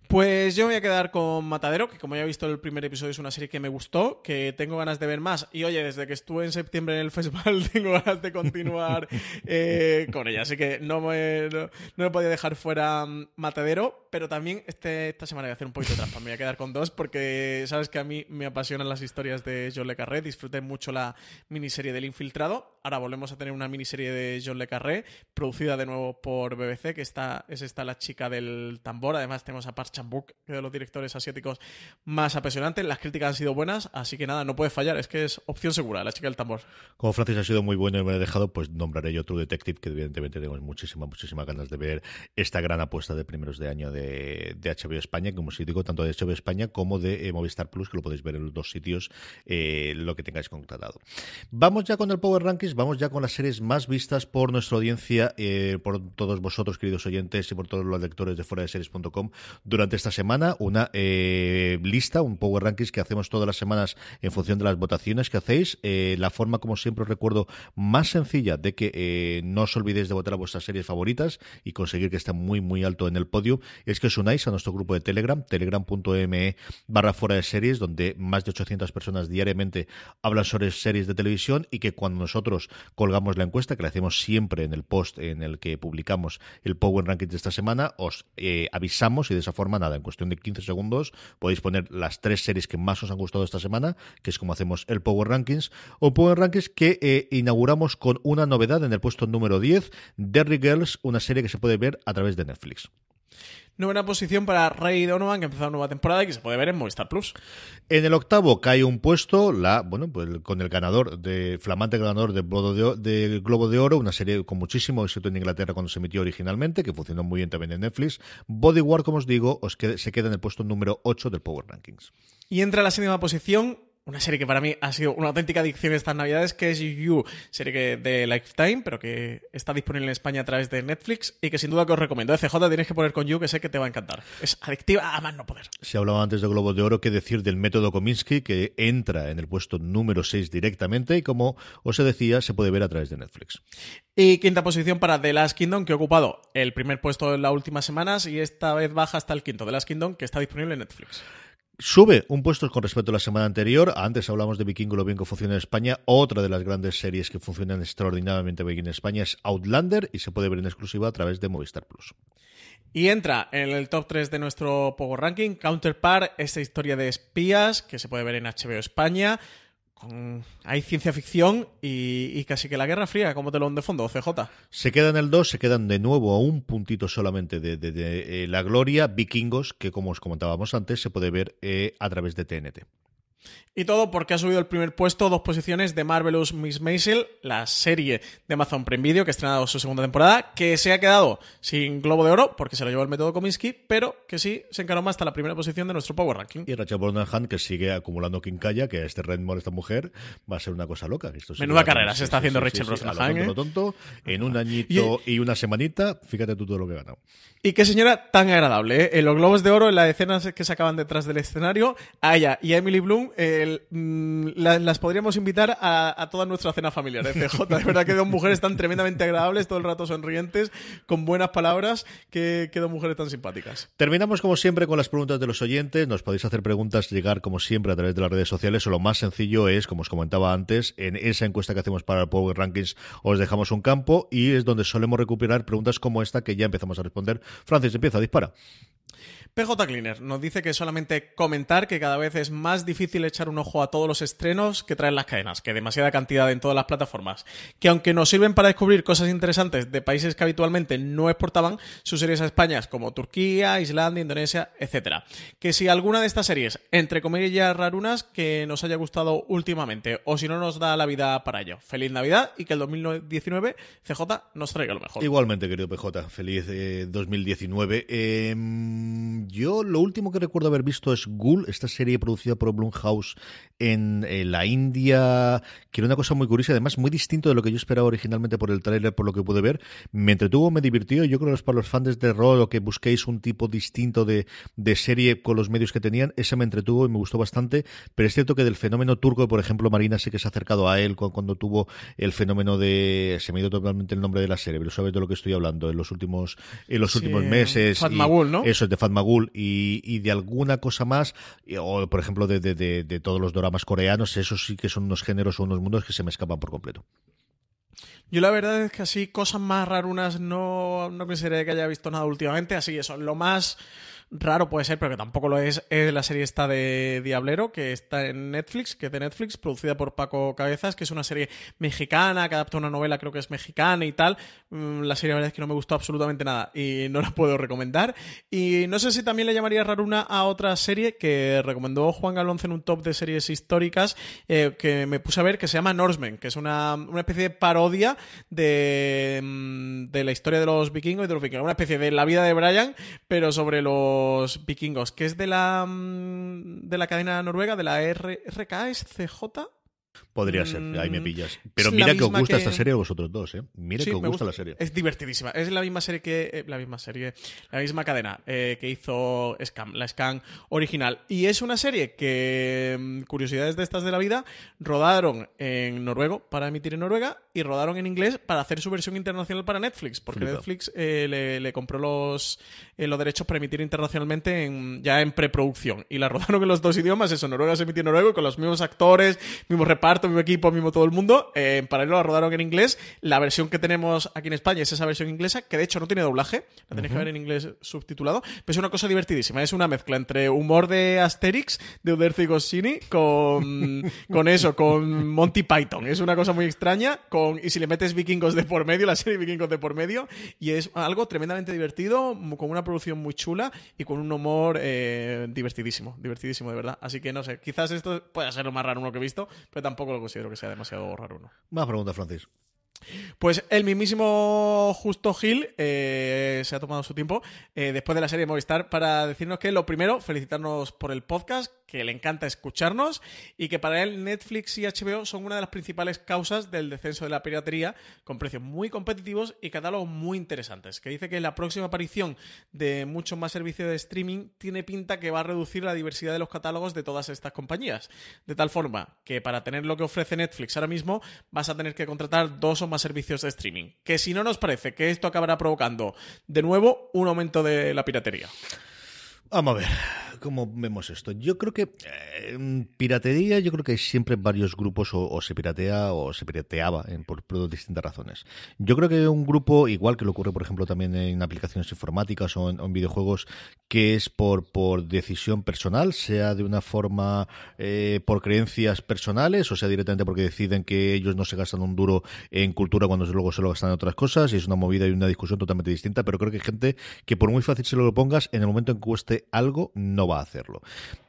Pues yo me voy a quedar con Matadero, que como ya he visto el primer episodio es una serie que me gustó, que tengo ganas de ver más y oye, desde que estuve en septiembre en el festival [LAUGHS] tengo ganas de continuar eh, con ella. Así que no me, no, no me podía dejar fuera um, Matadero, pero también este, esta semana voy a hacer un poquito de trampa. Me voy a quedar con dos porque sabes que a mí me apasionan las historias de John Le Carré. Disfruté mucho la miniserie del Infiltrado. Ahora volvemos a tener una miniserie de John Le Carré, producida de nuevo por BBC, que está, es esta la chica del tambor. Además tenemos a Park que es de los directores asiáticos más apasionantes. Las críticas han sido buenas, así que nada, no puede fallar. Es que es opción segura. La chica Como Francis ha sido muy bueno y me ha dejado, pues nombraré yo True Detective, que evidentemente tengo muchísimas, muchísimas ganas de ver esta gran apuesta de primeros de año de, de HBO España, como si digo, tanto de HBO España como de eh, Movistar Plus, que lo podéis ver en los dos sitios, eh, lo que tengáis contratado. Vamos ya con el Power Rankings, vamos ya con las series más vistas por nuestra audiencia, eh, por todos vosotros, queridos oyentes, y por todos los lectores de fuera de series.com durante esta semana. Una lista, un Power Rankings que hacemos todas las semanas en función de las votaciones que hacéis. La forma, como siempre os recuerdo, más sencilla de que no os olvidéis de votar a vuestras series favoritas y conseguir que estén muy, muy alto en el podio, es que os unáis a nuestro grupo de Telegram, telegram.me barra fuera de series, donde más de 800 personas diariamente hablan sobre series de televisión y que cuando nosotros colgamos la encuesta, que la hacemos siempre en el post en el que publicamos el Power Ranking de esta semana, os eh, avisamos y de esa forma, nada, en cuestión de 15 segundos podéis poner las tres series que más os han gustado esta semana, que es como hacemos el Power Rankings, o Power Rankings que eh, inauguramos con una novedad en el puesto número 10, Derry Girls, una serie que se puede ver a través de Netflix. Nueva posición para Ray Donovan, que ha empezado una nueva temporada y que se puede ver en Movistar Plus. En el octavo cae un puesto, la bueno, pues con el ganador, de flamante ganador de, de, Globo de Oro, una serie con muchísimo éxito en Inglaterra cuando se emitió originalmente, que funcionó muy bien también en Netflix. Bodyguard, como os digo, os se queda en el puesto número 8 del Power Rankings. Y entra a la séptima posición una serie que para mí ha sido una auténtica adicción estas navidades, que es You, serie de Lifetime, pero que está disponible en España a través de Netflix y que sin duda que os recomiendo. CJ tienes que poner con You, que sé que te va a encantar. Es adictiva a más no poder. Se hablaba antes de Globo de Oro, que decir del método Kominsky, que entra en el puesto número 6 directamente y como os decía, se puede ver a través de Netflix. Y quinta posición para The Last Kingdom, que ha ocupado el primer puesto en las últimas semanas y esta vez baja hasta el quinto. The Last Kingdom, que está disponible en Netflix. Sube un puesto con respecto a la semana anterior. Antes hablamos de Vikingo, lo bien que funciona en España. Otra de las grandes series que funcionan extraordinariamente bien en España es Outlander y se puede ver en exclusiva a través de Movistar Plus. Y entra en el top 3 de nuestro Power Ranking Counterpart, esta historia de espías que se puede ver en HBO España hay ciencia ficción y, casi que la Guerra Fría como telón de fondo, CJ. Se quedan el 2, se quedan de nuevo a un puntito solamente de, eh, la gloria, vikingos, que como os comentábamos antes, se puede ver eh, a través de TNT. Y todo porque ha subido el primer puesto dos posiciones de Marvelous Miss Maisel, la serie de Amazon Prime Video que ha estrenado su segunda temporada, que se ha quedado sin Globo de Oro porque se lo llevó el método Kominsky, pero que sí se encaró más hasta la primera posición de nuestro Power Ranking. Y Rachel Brosnahan que sigue acumulando quincalla, que este Redmore, esta mujer, va a ser una cosa loca. Menuda carrera se está haciendo Rachel Brosnahan. ¿eh? tonto, en un añito y... una semanita, fíjate tú todo lo que ha ganado. Y qué señora tan agradable, ¿eh? En los Globos de Oro, en las escenas que se acaban detrás del escenario, a ella y a Emily Bloom, eh, Mm, las podríamos invitar a, toda nuestra cena familiar, ¿eh? CJ. De verdad que dos mujeres tan tremendamente agradables, todo el rato sonrientes, con buenas palabras, que, que dos mujeres tan simpáticas. Terminamos como siempre con las preguntas de los oyentes. Nos podéis hacer preguntas, llegar como siempre a través de las redes sociales. O lo más sencillo es, como os comentaba antes, en esa encuesta que hacemos para el Power Rankings os dejamos un campo y es donde solemos recuperar preguntas como esta que ya empezamos a responder. Francis, empieza, dispara. PJ Cleaner nos dice que solamente comentar que cada vez es más difícil echar un ojo a todos los estrenos que traen las cadenas, que demasiada cantidad en todas las plataformas, que aunque nos sirven para descubrir cosas interesantes de países que habitualmente no exportaban sus series a España, como Turquía, Islandia, Indonesia, etc. Que si alguna de estas series, entre comillas rarunas, que nos haya gustado últimamente, o si no nos da la vida para ello. Feliz Navidad y que el 2019 CJ nos traiga lo mejor. Igualmente, querido PJ, feliz 2019. Eh, yo lo último que recuerdo haber visto es Ghoul, esta serie producida por Blumhouse en, la India, que era una cosa muy curiosa, además muy distinto de lo que yo esperaba originalmente por el tráiler, por lo que pude ver. Me entretuvo, me divirtió. Yo creo que para los fans de rol o que busquéis un tipo distinto de, serie con los medios que tenían, esa me entretuvo y me gustó bastante. Pero es cierto que del fenómeno turco, por ejemplo, Marina sé que se ha acercado a él cuando, tuvo el fenómeno de. Se me ha ido totalmente el nombre de la serie, pero sabes de lo que estoy hablando en los últimos, en los últimos meses. Fatmagul, ¿no? Eso es de Fatmagul y, de alguna cosa más, o por ejemplo de, todos los dramas coreanos, esos sí que son unos géneros o unos mundos que se me escapan por completo. Yo la verdad es que así cosas más rarunas no, no consideré que haya visto nada últimamente, así eso, lo más raro puede ser, pero que tampoco lo es, es la serie esta de Diablero, que está en Netflix, que es de Netflix, producida por Paco Cabezas, que es una serie mexicana, que adapta una novela, creo que es mexicana y tal. Mm, La serie la verdad es que no me gustó absolutamente nada y no la puedo recomendar. Y no sé si también le llamaría raruna a otra serie que recomendó Juan Galonce en un top de series históricas eh, que me puse a ver, que se llama Norsemen, que es una, una especie de parodia de, mm, de la historia de los vikingos y de los vikingos. Una especie de la vida de Brian, pero sobre los vikingos, que es de la, mm, de la cadena noruega, de la R, RK, ¿es CJ? Podría ser, ahí me Mm, pillas. Pero es mira que os gusta que- esta serie a vosotros dos, ¿eh? Mire Sí, que os gusta, la serie. Es divertidísima. Es la misma serie que. eh, la misma serie. La misma cadena eh, que hizo Scam, la Scam original. Y es una serie que. mm, Curiosidades de estas de la vida. Rodaron en noruego para emitir en Noruega. Y rodaron en inglés para hacer su versión internacional para Netflix. Porque Flipa. Netflix eh, le, le compró los, los derechos para emitir internacionalmente en- ya en preproducción. Y la rodaron en los dos idiomas. Eso, Noruega se emitió en noruego y con los mismos actores, mismo reparto, mismo equipo, mismo todo el mundo. Eh, en paralelo la rodaron en inglés. La versión que tenemos aquí en España es esa versión inglesa, que de hecho no tiene doblaje. La tenéis que Ujú. ver en inglés subtitulado. Pero es una cosa divertidísima. Es una mezcla entre humor de Asterix, de Uderzo y Goscinny, con, [LAUGHS] con eso, con Monty Python. Es una cosa muy extraña. Con, y si le metes vikingos de por medio, la serie vikingos de por medio. Y es algo tremendamente divertido, con una producción muy chula y con un humor eh, divertidísimo. Divertidísimo, de verdad. Así que no sé, quizás esto pueda ser lo más raro uno que he visto, pero tampoco lo considero que sea demasiado raro uno. Más preguntas, Francis. Pues el mismísimo Justo Gil eh, se ha tomado su tiempo eh, después de la serie Movistar para decirnos que lo primero, felicitarnos por el podcast, que le encanta escucharnos y que para él Netflix y HBO son una de las principales causas del descenso de la piratería con precios muy competitivos y catálogos muy interesantes. Que dice que la próxima aparición de muchos más servicios de streaming tiene pinta que va a reducir la diversidad de los catálogos de todas estas compañías. De tal forma que para tener lo que ofrece Netflix ahora mismo vas a tener que contratar dos más servicios de streaming. Que si no nos parece que esto acabará provocando de nuevo un aumento de la piratería. Vamos a ver cómo vemos esto. Yo creo que eh, piratería, yo creo que hay siempre varios grupos o, se piratea o se pirateaba en, por, distintas razones. Yo creo que un grupo, igual que lo ocurre, por ejemplo, también en aplicaciones informáticas o en, o en videojuegos, que es por, por decisión personal, sea de una forma eh, por creencias personales o sea directamente porque deciden que ellos no se gastan un duro en cultura cuando luego se lo gastan en otras cosas y es una movida y una discusión totalmente distinta, pero creo que hay gente que por muy fácil se lo pongas, en el momento en que cueste algo, no va a hacerlo.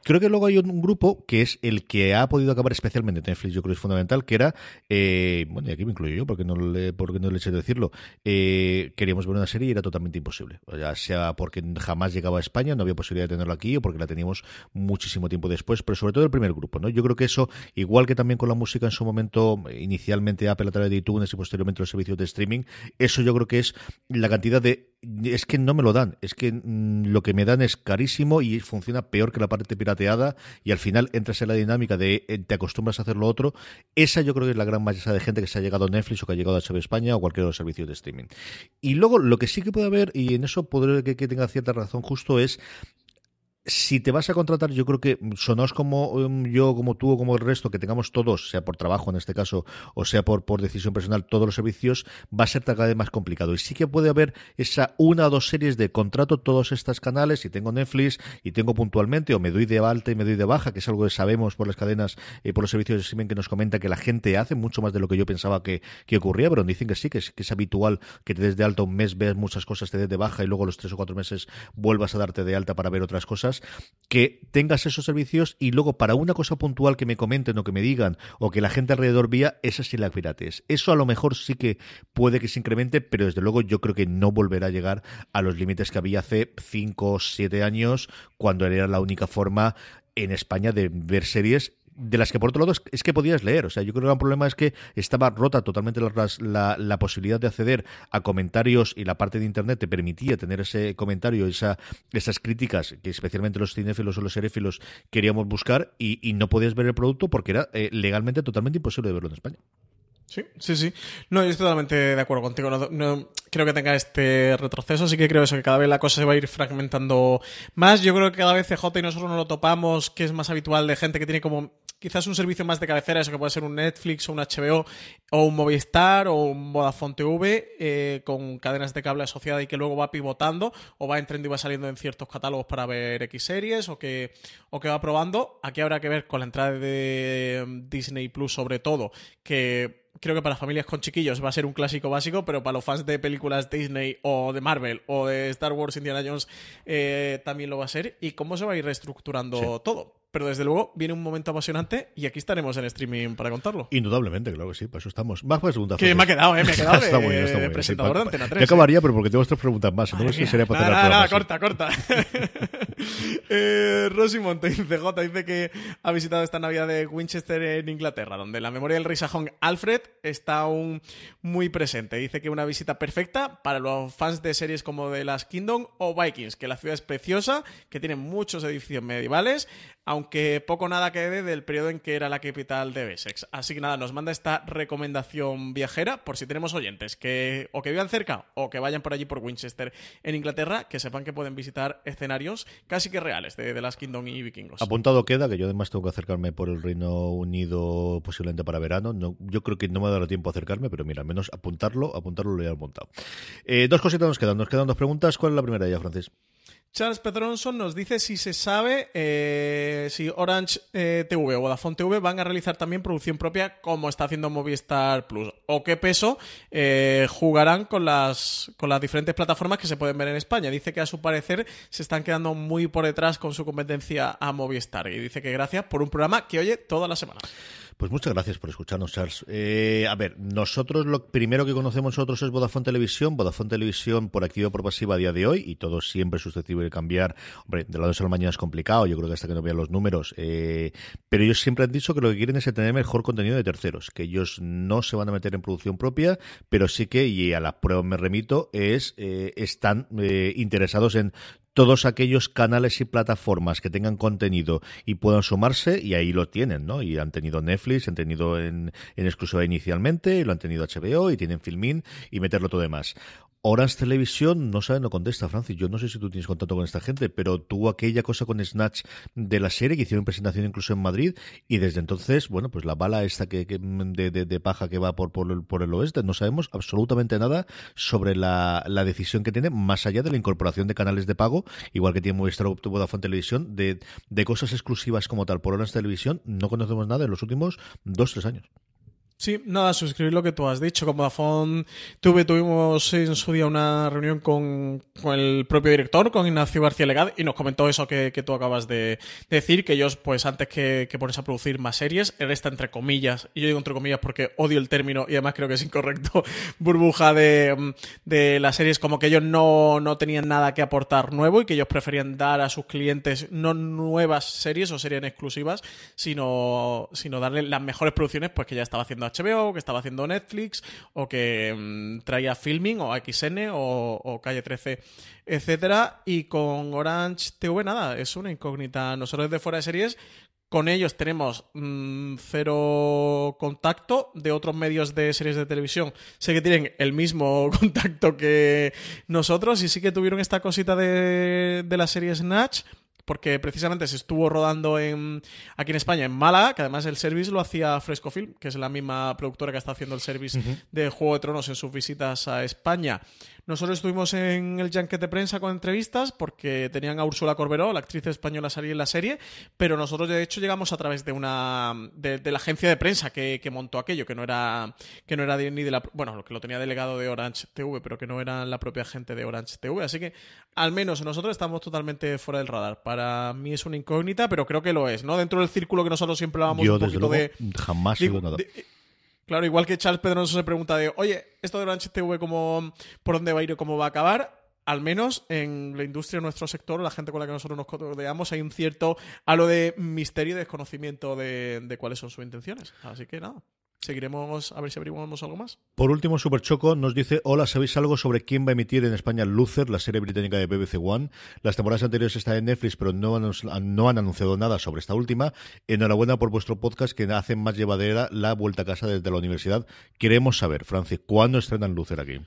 Creo que luego hay un, grupo que es el que ha podido acabar especialmente Netflix, yo creo que es fundamental, que era, eh, bueno, y aquí me incluyo yo, porque no le, porque no le he hecho decirlo, eh, queríamos ver una serie y era totalmente imposible. Ya sea porque jamás llegaba a España, no había posibilidad de tenerlo aquí, o porque la teníamos muchísimo tiempo después, pero sobre todo el primer grupo, ¿no? Yo creo que eso, igual que también con la música en su momento, inicialmente Apple a través de iTunes y posteriormente los servicios de streaming, eso yo creo que es la cantidad de es que no me lo dan, es que mm, lo que me dan es carísimo y funciona peor que la parte pirateada y al final entras en la dinámica de eh, te acostumbras a hacer lo otro. Esa yo creo que es la gran masa de gente que se ha llegado a Netflix o que ha llegado a HBO España o cualquier otro servicio de streaming. Y luego lo que sí que puede haber, y en eso podré que, que tenga cierta razón justo, es si te vas a contratar, yo creo que sonaos como um, yo, como tú o como el resto, que tengamos todos, sea por trabajo en este caso, o sea por, decisión personal, todos los servicios, va a ser cada vez más complicado. Y sí que puede haber esa una o dos series de contrato todos estos canales, y tengo Netflix, y tengo puntualmente, o me doy de alta y me doy de baja, que es algo que sabemos por las cadenas y por los servicios de streaming que nos comenta que la gente hace mucho más de lo que yo pensaba que, que ocurría, pero dicen que sí, que es, que es habitual que te des de alta un mes, veas muchas cosas, te des de baja y luego los tres o cuatro meses vuelvas a darte de alta para ver otras cosas que tengas esos servicios y luego para una cosa puntual que me comenten o que me digan o que la gente alrededor vía, esa sí la pirates. Eso a lo mejor sí que puede que se incremente, pero desde luego yo creo que no volverá a llegar a los límites que había hace 5 o 7 años cuando era la única forma en España de ver series de las que por otro lado es, es, que podías leer. O sea, yo creo que el problema es que estaba rota totalmente la, posibilidad de acceder a comentarios y la parte de internet te permitía tener ese comentario, esa, esas críticas que especialmente los cinéfilos o los seréfilos queríamos buscar y, y no podías ver el producto porque era eh, legalmente totalmente imposible de verlo en España. Sí, sí, sí. No, yo estoy totalmente de acuerdo contigo. No, no, creo que tenga este retroceso. Sí que creo eso, que cada vez la cosa se va a ir fragmentando más. Yo creo que cada vez CJ y nosotros nos lo topamos, que es más habitual de gente que tiene como quizás un servicio más de cabecera, eso que puede ser un Netflix o un HBO o un Movistar o un Vodafone TV eh, con cadenas de cable asociadas y que luego va pivotando o va entrando y va saliendo en ciertos catálogos para ver X series o que, o que va probando. Aquí habrá que ver con la entrada de Disney Plus sobre todo, que creo que para familias con chiquillos va a ser un clásico básico, pero para los fans de películas Disney o de Marvel o de Star Wars, Indiana Jones, eh, también lo va a ser. ¿Y cómo se va a ir reestructurando todo? Pero desde luego viene un momento apasionante y aquí estaremos en streaming para contarlo. Indudablemente, claro que sí, para eso estamos. Más preguntas. Que me ha quedado, ¿eh? Me ha [LAUGHS] quedado está muy bien, está muy bien, presentador sí, de Antena 3. Yo acabaría, pero porque tengo otras preguntas más. Entonces Madre sería mía. para Nada, nada, corta, corta. [LAUGHS] eh, Rosy Monte dice, J, dice que ha visitado esta Navidad de Winchester en Inglaterra, donde la memoria del rey sajón Alfred está aún muy presente. Dice que una visita perfecta para los fans de series como The Last Kingdom o Vikings, que la ciudad es preciosa, que tiene muchos edificios medievales, aunque poco o nada quede del periodo en que era la capital de Wessex. Así que nada, nos manda esta recomendación viajera por si tenemos oyentes que o que vivan cerca o que vayan por allí por Winchester en Inglaterra, que sepan que pueden visitar escenarios casi que reales de The Last Kingdom y Vikingos. Apuntado queda, que yo además tengo que acercarme por el Reino Unido posiblemente para verano. No, yo creo que no me dará tiempo a acercarme, pero mira, al menos apuntarlo, apuntarlo lo he apuntado. Eh, dos cositas nos quedan, nos quedan dos preguntas. ¿Cuál es la primera ya, Francis? Charles Pedronson nos dice si se sabe eh, si Orange eh, TV o Vodafone TV van a realizar también producción propia como está haciendo Movistar Plus o qué peso eh, jugarán con las, con las diferentes plataformas que se pueden ver en España. Dice que a su parecer se están quedando muy por detrás con su competencia a Movistar y dice que gracias por un programa que oye todas las semanas. Pues muchas gracias por escucharnos, Charles. Eh, a ver, nosotros lo primero que conocemos nosotros es Vodafone Televisión. Vodafone Televisión por activa o por pasiva a día de hoy y todo siempre susceptible de cambiar. Hombre, de la noche a la mañana es complicado, yo creo que hasta que no vean los números. Eh, pero ellos siempre han dicho que lo que quieren es tener mejor contenido de terceros, que ellos no se van a meter en producción propia, pero sí que, y a la prueba me remito, es eh, están eh, interesados en todos aquellos canales y plataformas que tengan contenido y puedan sumarse, y ahí lo tienen, ¿no? Y han tenido Netflix, han tenido en, exclusiva inicialmente, lo han tenido HBO, y tienen Filmin, y meterlo todo demás. Orange Televisión no sabe, no contesta, Francis. Yo no sé si tú tienes contacto con esta gente, pero tuvo aquella cosa con Snatch de la serie que hicieron presentación incluso en Madrid y desde entonces, bueno, pues la bala esta que, que- de, de- de paja que va por, por, el, por el oeste, no sabemos absolutamente nada sobre la, la decisión que tiene, más allá de la incorporación de canales de pago, igual que tiene Movistar o Vodafone Televisión, de, de cosas exclusivas como tal por Orange Televisión, no conocemos nada en los últimos dos, tres años. Sí, nada, suscribir lo que tú has dicho. Como Vodafone tuve, tuvimos en su día una reunión con, con el propio director, con Ignacio García Legad, y nos comentó eso que, que tú acabas de decir, que ellos, pues antes que, que ponerse a producir más series, era esta entre comillas, y yo digo entre comillas porque odio el término y además creo que es incorrecto, [LAUGHS] burbuja de, de las series, como que ellos no, no tenían nada que aportar nuevo y que ellos preferían dar a sus clientes no nuevas series o series exclusivas, sino, sino darle las mejores producciones pues que ya estaba haciendo HBO, que estaba haciendo Netflix, o que mm, traía Filming, o XN, o, o Calle 13, etcétera. Y con Orange TV nada, es una incógnita. Nosotros de fuera de series con ellos tenemos mm, cero contacto de otros medios de series de televisión. Sé que tienen el mismo [LAUGHS] contacto que nosotros y sí que tuvieron esta cosita de, de la serie Snatch porque precisamente se estuvo rodando en, aquí en España, en Málaga, que además el service lo hacía Fresco Film, que es la misma productora que está haciendo el service de Juego de Tronos en sus visitas a España. Nosotros estuvimos en el Junket de prensa con entrevistas porque tenían a Úrsula Corberó, la actriz española, salir en la serie, pero nosotros de hecho llegamos a través de una de, de la agencia de prensa que, que montó aquello, que no era que no era de- ni de la bueno, que lo tenía delegado de Orange TV, pero que no era la propia gente de Orange TV, así que al menos nosotros estamos totalmente fuera del radar. Para mí es una incógnita, pero creo que lo es, ¿no? Dentro del círculo que nosotros siempre hablábamos Yo, un desde poquito luego, de jamás Digo, digo nada. de- Claro, igual que Charles Pedroso se pregunta de, oye, esto de Orange TV, ¿cómo, ¿por dónde va a ir y cómo va a acabar? Al menos en la industria, en nuestro sector, la gente con la que nosotros nos rodeamos, hay un cierto halo de misterio y desconocimiento de, de cuáles son sus intenciones. Así que nada, seguiremos a ver si averiguamos algo más. Por último, Super Choco nos dice, hola, ¿sabéis algo sobre quién va a emitir en España Luther, la serie británica de BBC One? Las temporadas anteriores están en Netflix, pero no han, no han anunciado nada sobre esta última. Enhorabuena por vuestro podcast que hace más llevadera la vuelta a casa desde la universidad. Queremos saber, Francis, ¿cuándo estrenan Luther aquí?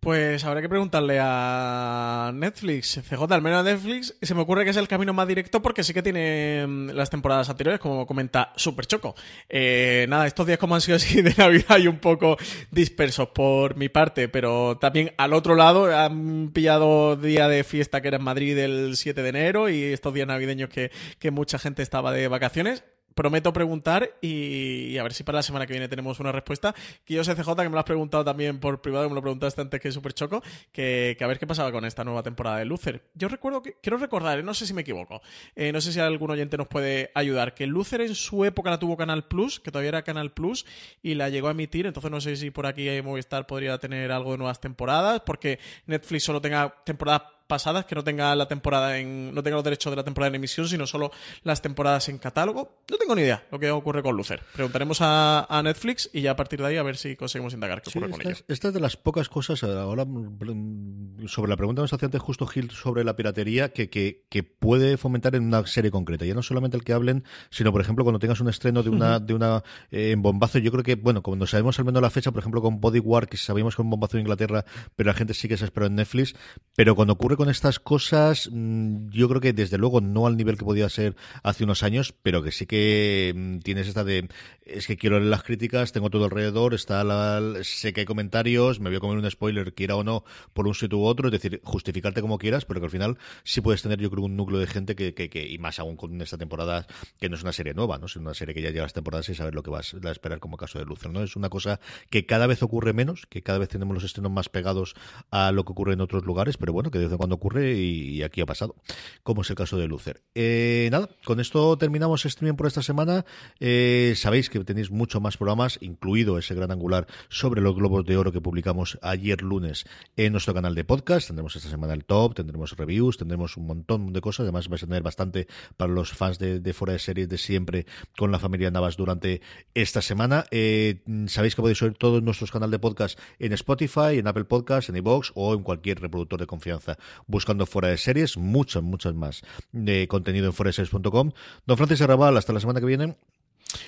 Pues habrá que preguntarle a Netflix. CJ, al menos a Netflix, se me ocurre que es el camino más directo porque sí que tiene mm, las temporadas anteriores, como comenta Super Choco. Eh, nada, estos días como han sido así de Navidad y un poco dispersos por mi parte, pero también al otro lado han pillado día de fiesta que era en Madrid el 7 de enero y estos días navideños que, que mucha gente estaba de vacaciones prometo preguntar y, a ver si para la semana que viene tenemos una respuesta. Que yo sé, CJ, que me lo has preguntado también por privado, que me lo preguntaste antes que Super Choco, que, que, a ver qué pasaba con esta nueva temporada de Lucer. Yo recuerdo que, quiero recordar, eh, no sé si me equivoco, eh, no sé si algún oyente nos puede ayudar, que Lucer en su época la tuvo Canal Plus, que todavía era Canal Plus, y la llegó a emitir, entonces no sé si por aquí Movistar podría tener algo de nuevas temporadas, porque Netflix solo tenga temporadas pasadas, que no tenga la temporada en. no tenga los derechos de la temporada en emisión, sino solo las temporadas en catálogo. No tengo ni idea lo que ocurre con Lucer. Preguntaremos a, Netflix y ya a partir de ahí a ver si conseguimos indagar qué ocurre con esta, Esta es de las pocas cosas, ahora mm, sobre la pregunta que nos hacía antes justo Gil sobre la piratería, que, que, que, puede fomentar en una serie concreta. Ya no solamente el que hablen, sino por ejemplo cuando tengas un estreno de una, de una eh, en bombazo, yo creo que, bueno, cuando sabemos al menos la fecha, por ejemplo con Bodyguard, que sabíamos que un bombazo en Inglaterra, pero la gente sí que se esperó en Netflix, pero cuando ocurre con estas cosas, mm, yo creo que desde luego no al nivel que podía ser hace unos años, pero que sí que mm, tienes esta de es que quiero leer las críticas, tengo todo alrededor, está la, sé que hay comentarios, me voy a comer un spoiler, quiera o no, por un sitio u otro, es decir, justificarte como quieras, pero que al final sí puedes tener, yo creo, un núcleo de gente que, que, y más aún con esta temporada, que no es una serie nueva, ¿no? Es una serie que ya lleva las temporadas y saber lo que vas a esperar como caso de Lucer, ¿no? Es una cosa que cada vez ocurre menos, que cada vez tenemos los estrenos más pegados a lo que ocurre en otros lugares, pero bueno, que de vez en cuando ocurre y, aquí ha pasado, como es el caso de Lucer. Eh, nada, con esto terminamos streaming por esta semana. Eh, sabéis que tenéis mucho más programas, incluido ese gran angular sobre los globos de oro que publicamos ayer lunes en nuestro canal de podcast. Tendremos esta semana el top, tendremos reviews, tendremos un montón de cosas. Además, vais a tener bastante para los fans de, de fuera de series de siempre con la familia Navas durante esta semana. Eh, sabéis que podéis oír todos nuestros canales de podcast en Spotify, en Apple Podcast, en iVoox o en cualquier reproductor de confianza buscando fuera de series, muchas, muchas más de contenido en foreseries.com. Don Francis Arrabal, hasta la semana que viene.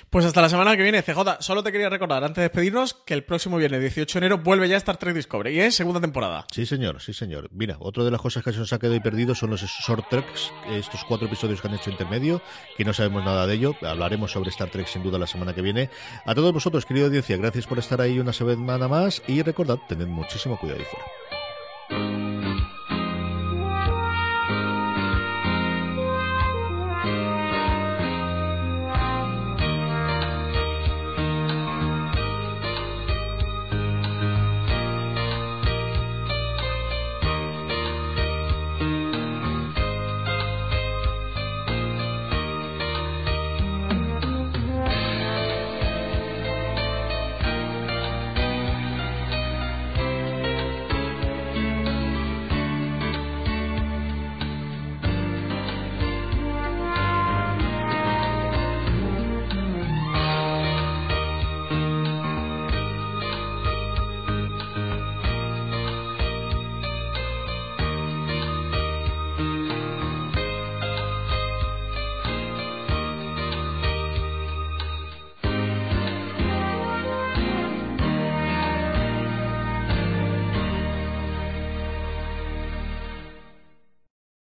Pues hasta la semana que viene, CJ. Solo te quería recordar, antes de despedirnos, que el próximo viernes 18 de enero vuelve ya Star Trek Discovery y es segunda temporada. Sí, señor, sí, señor. Mira, otra de las cosas que se nos ha quedado y perdido son los short treks, estos cuatro episodios que han hecho intermedio, que no sabemos nada de ello. Hablaremos sobre Star Trek sin duda la semana que viene. A todos vosotros, querida audiencia, gracias por estar ahí una semana más y recordad, tened muchísimo cuidado y fuera.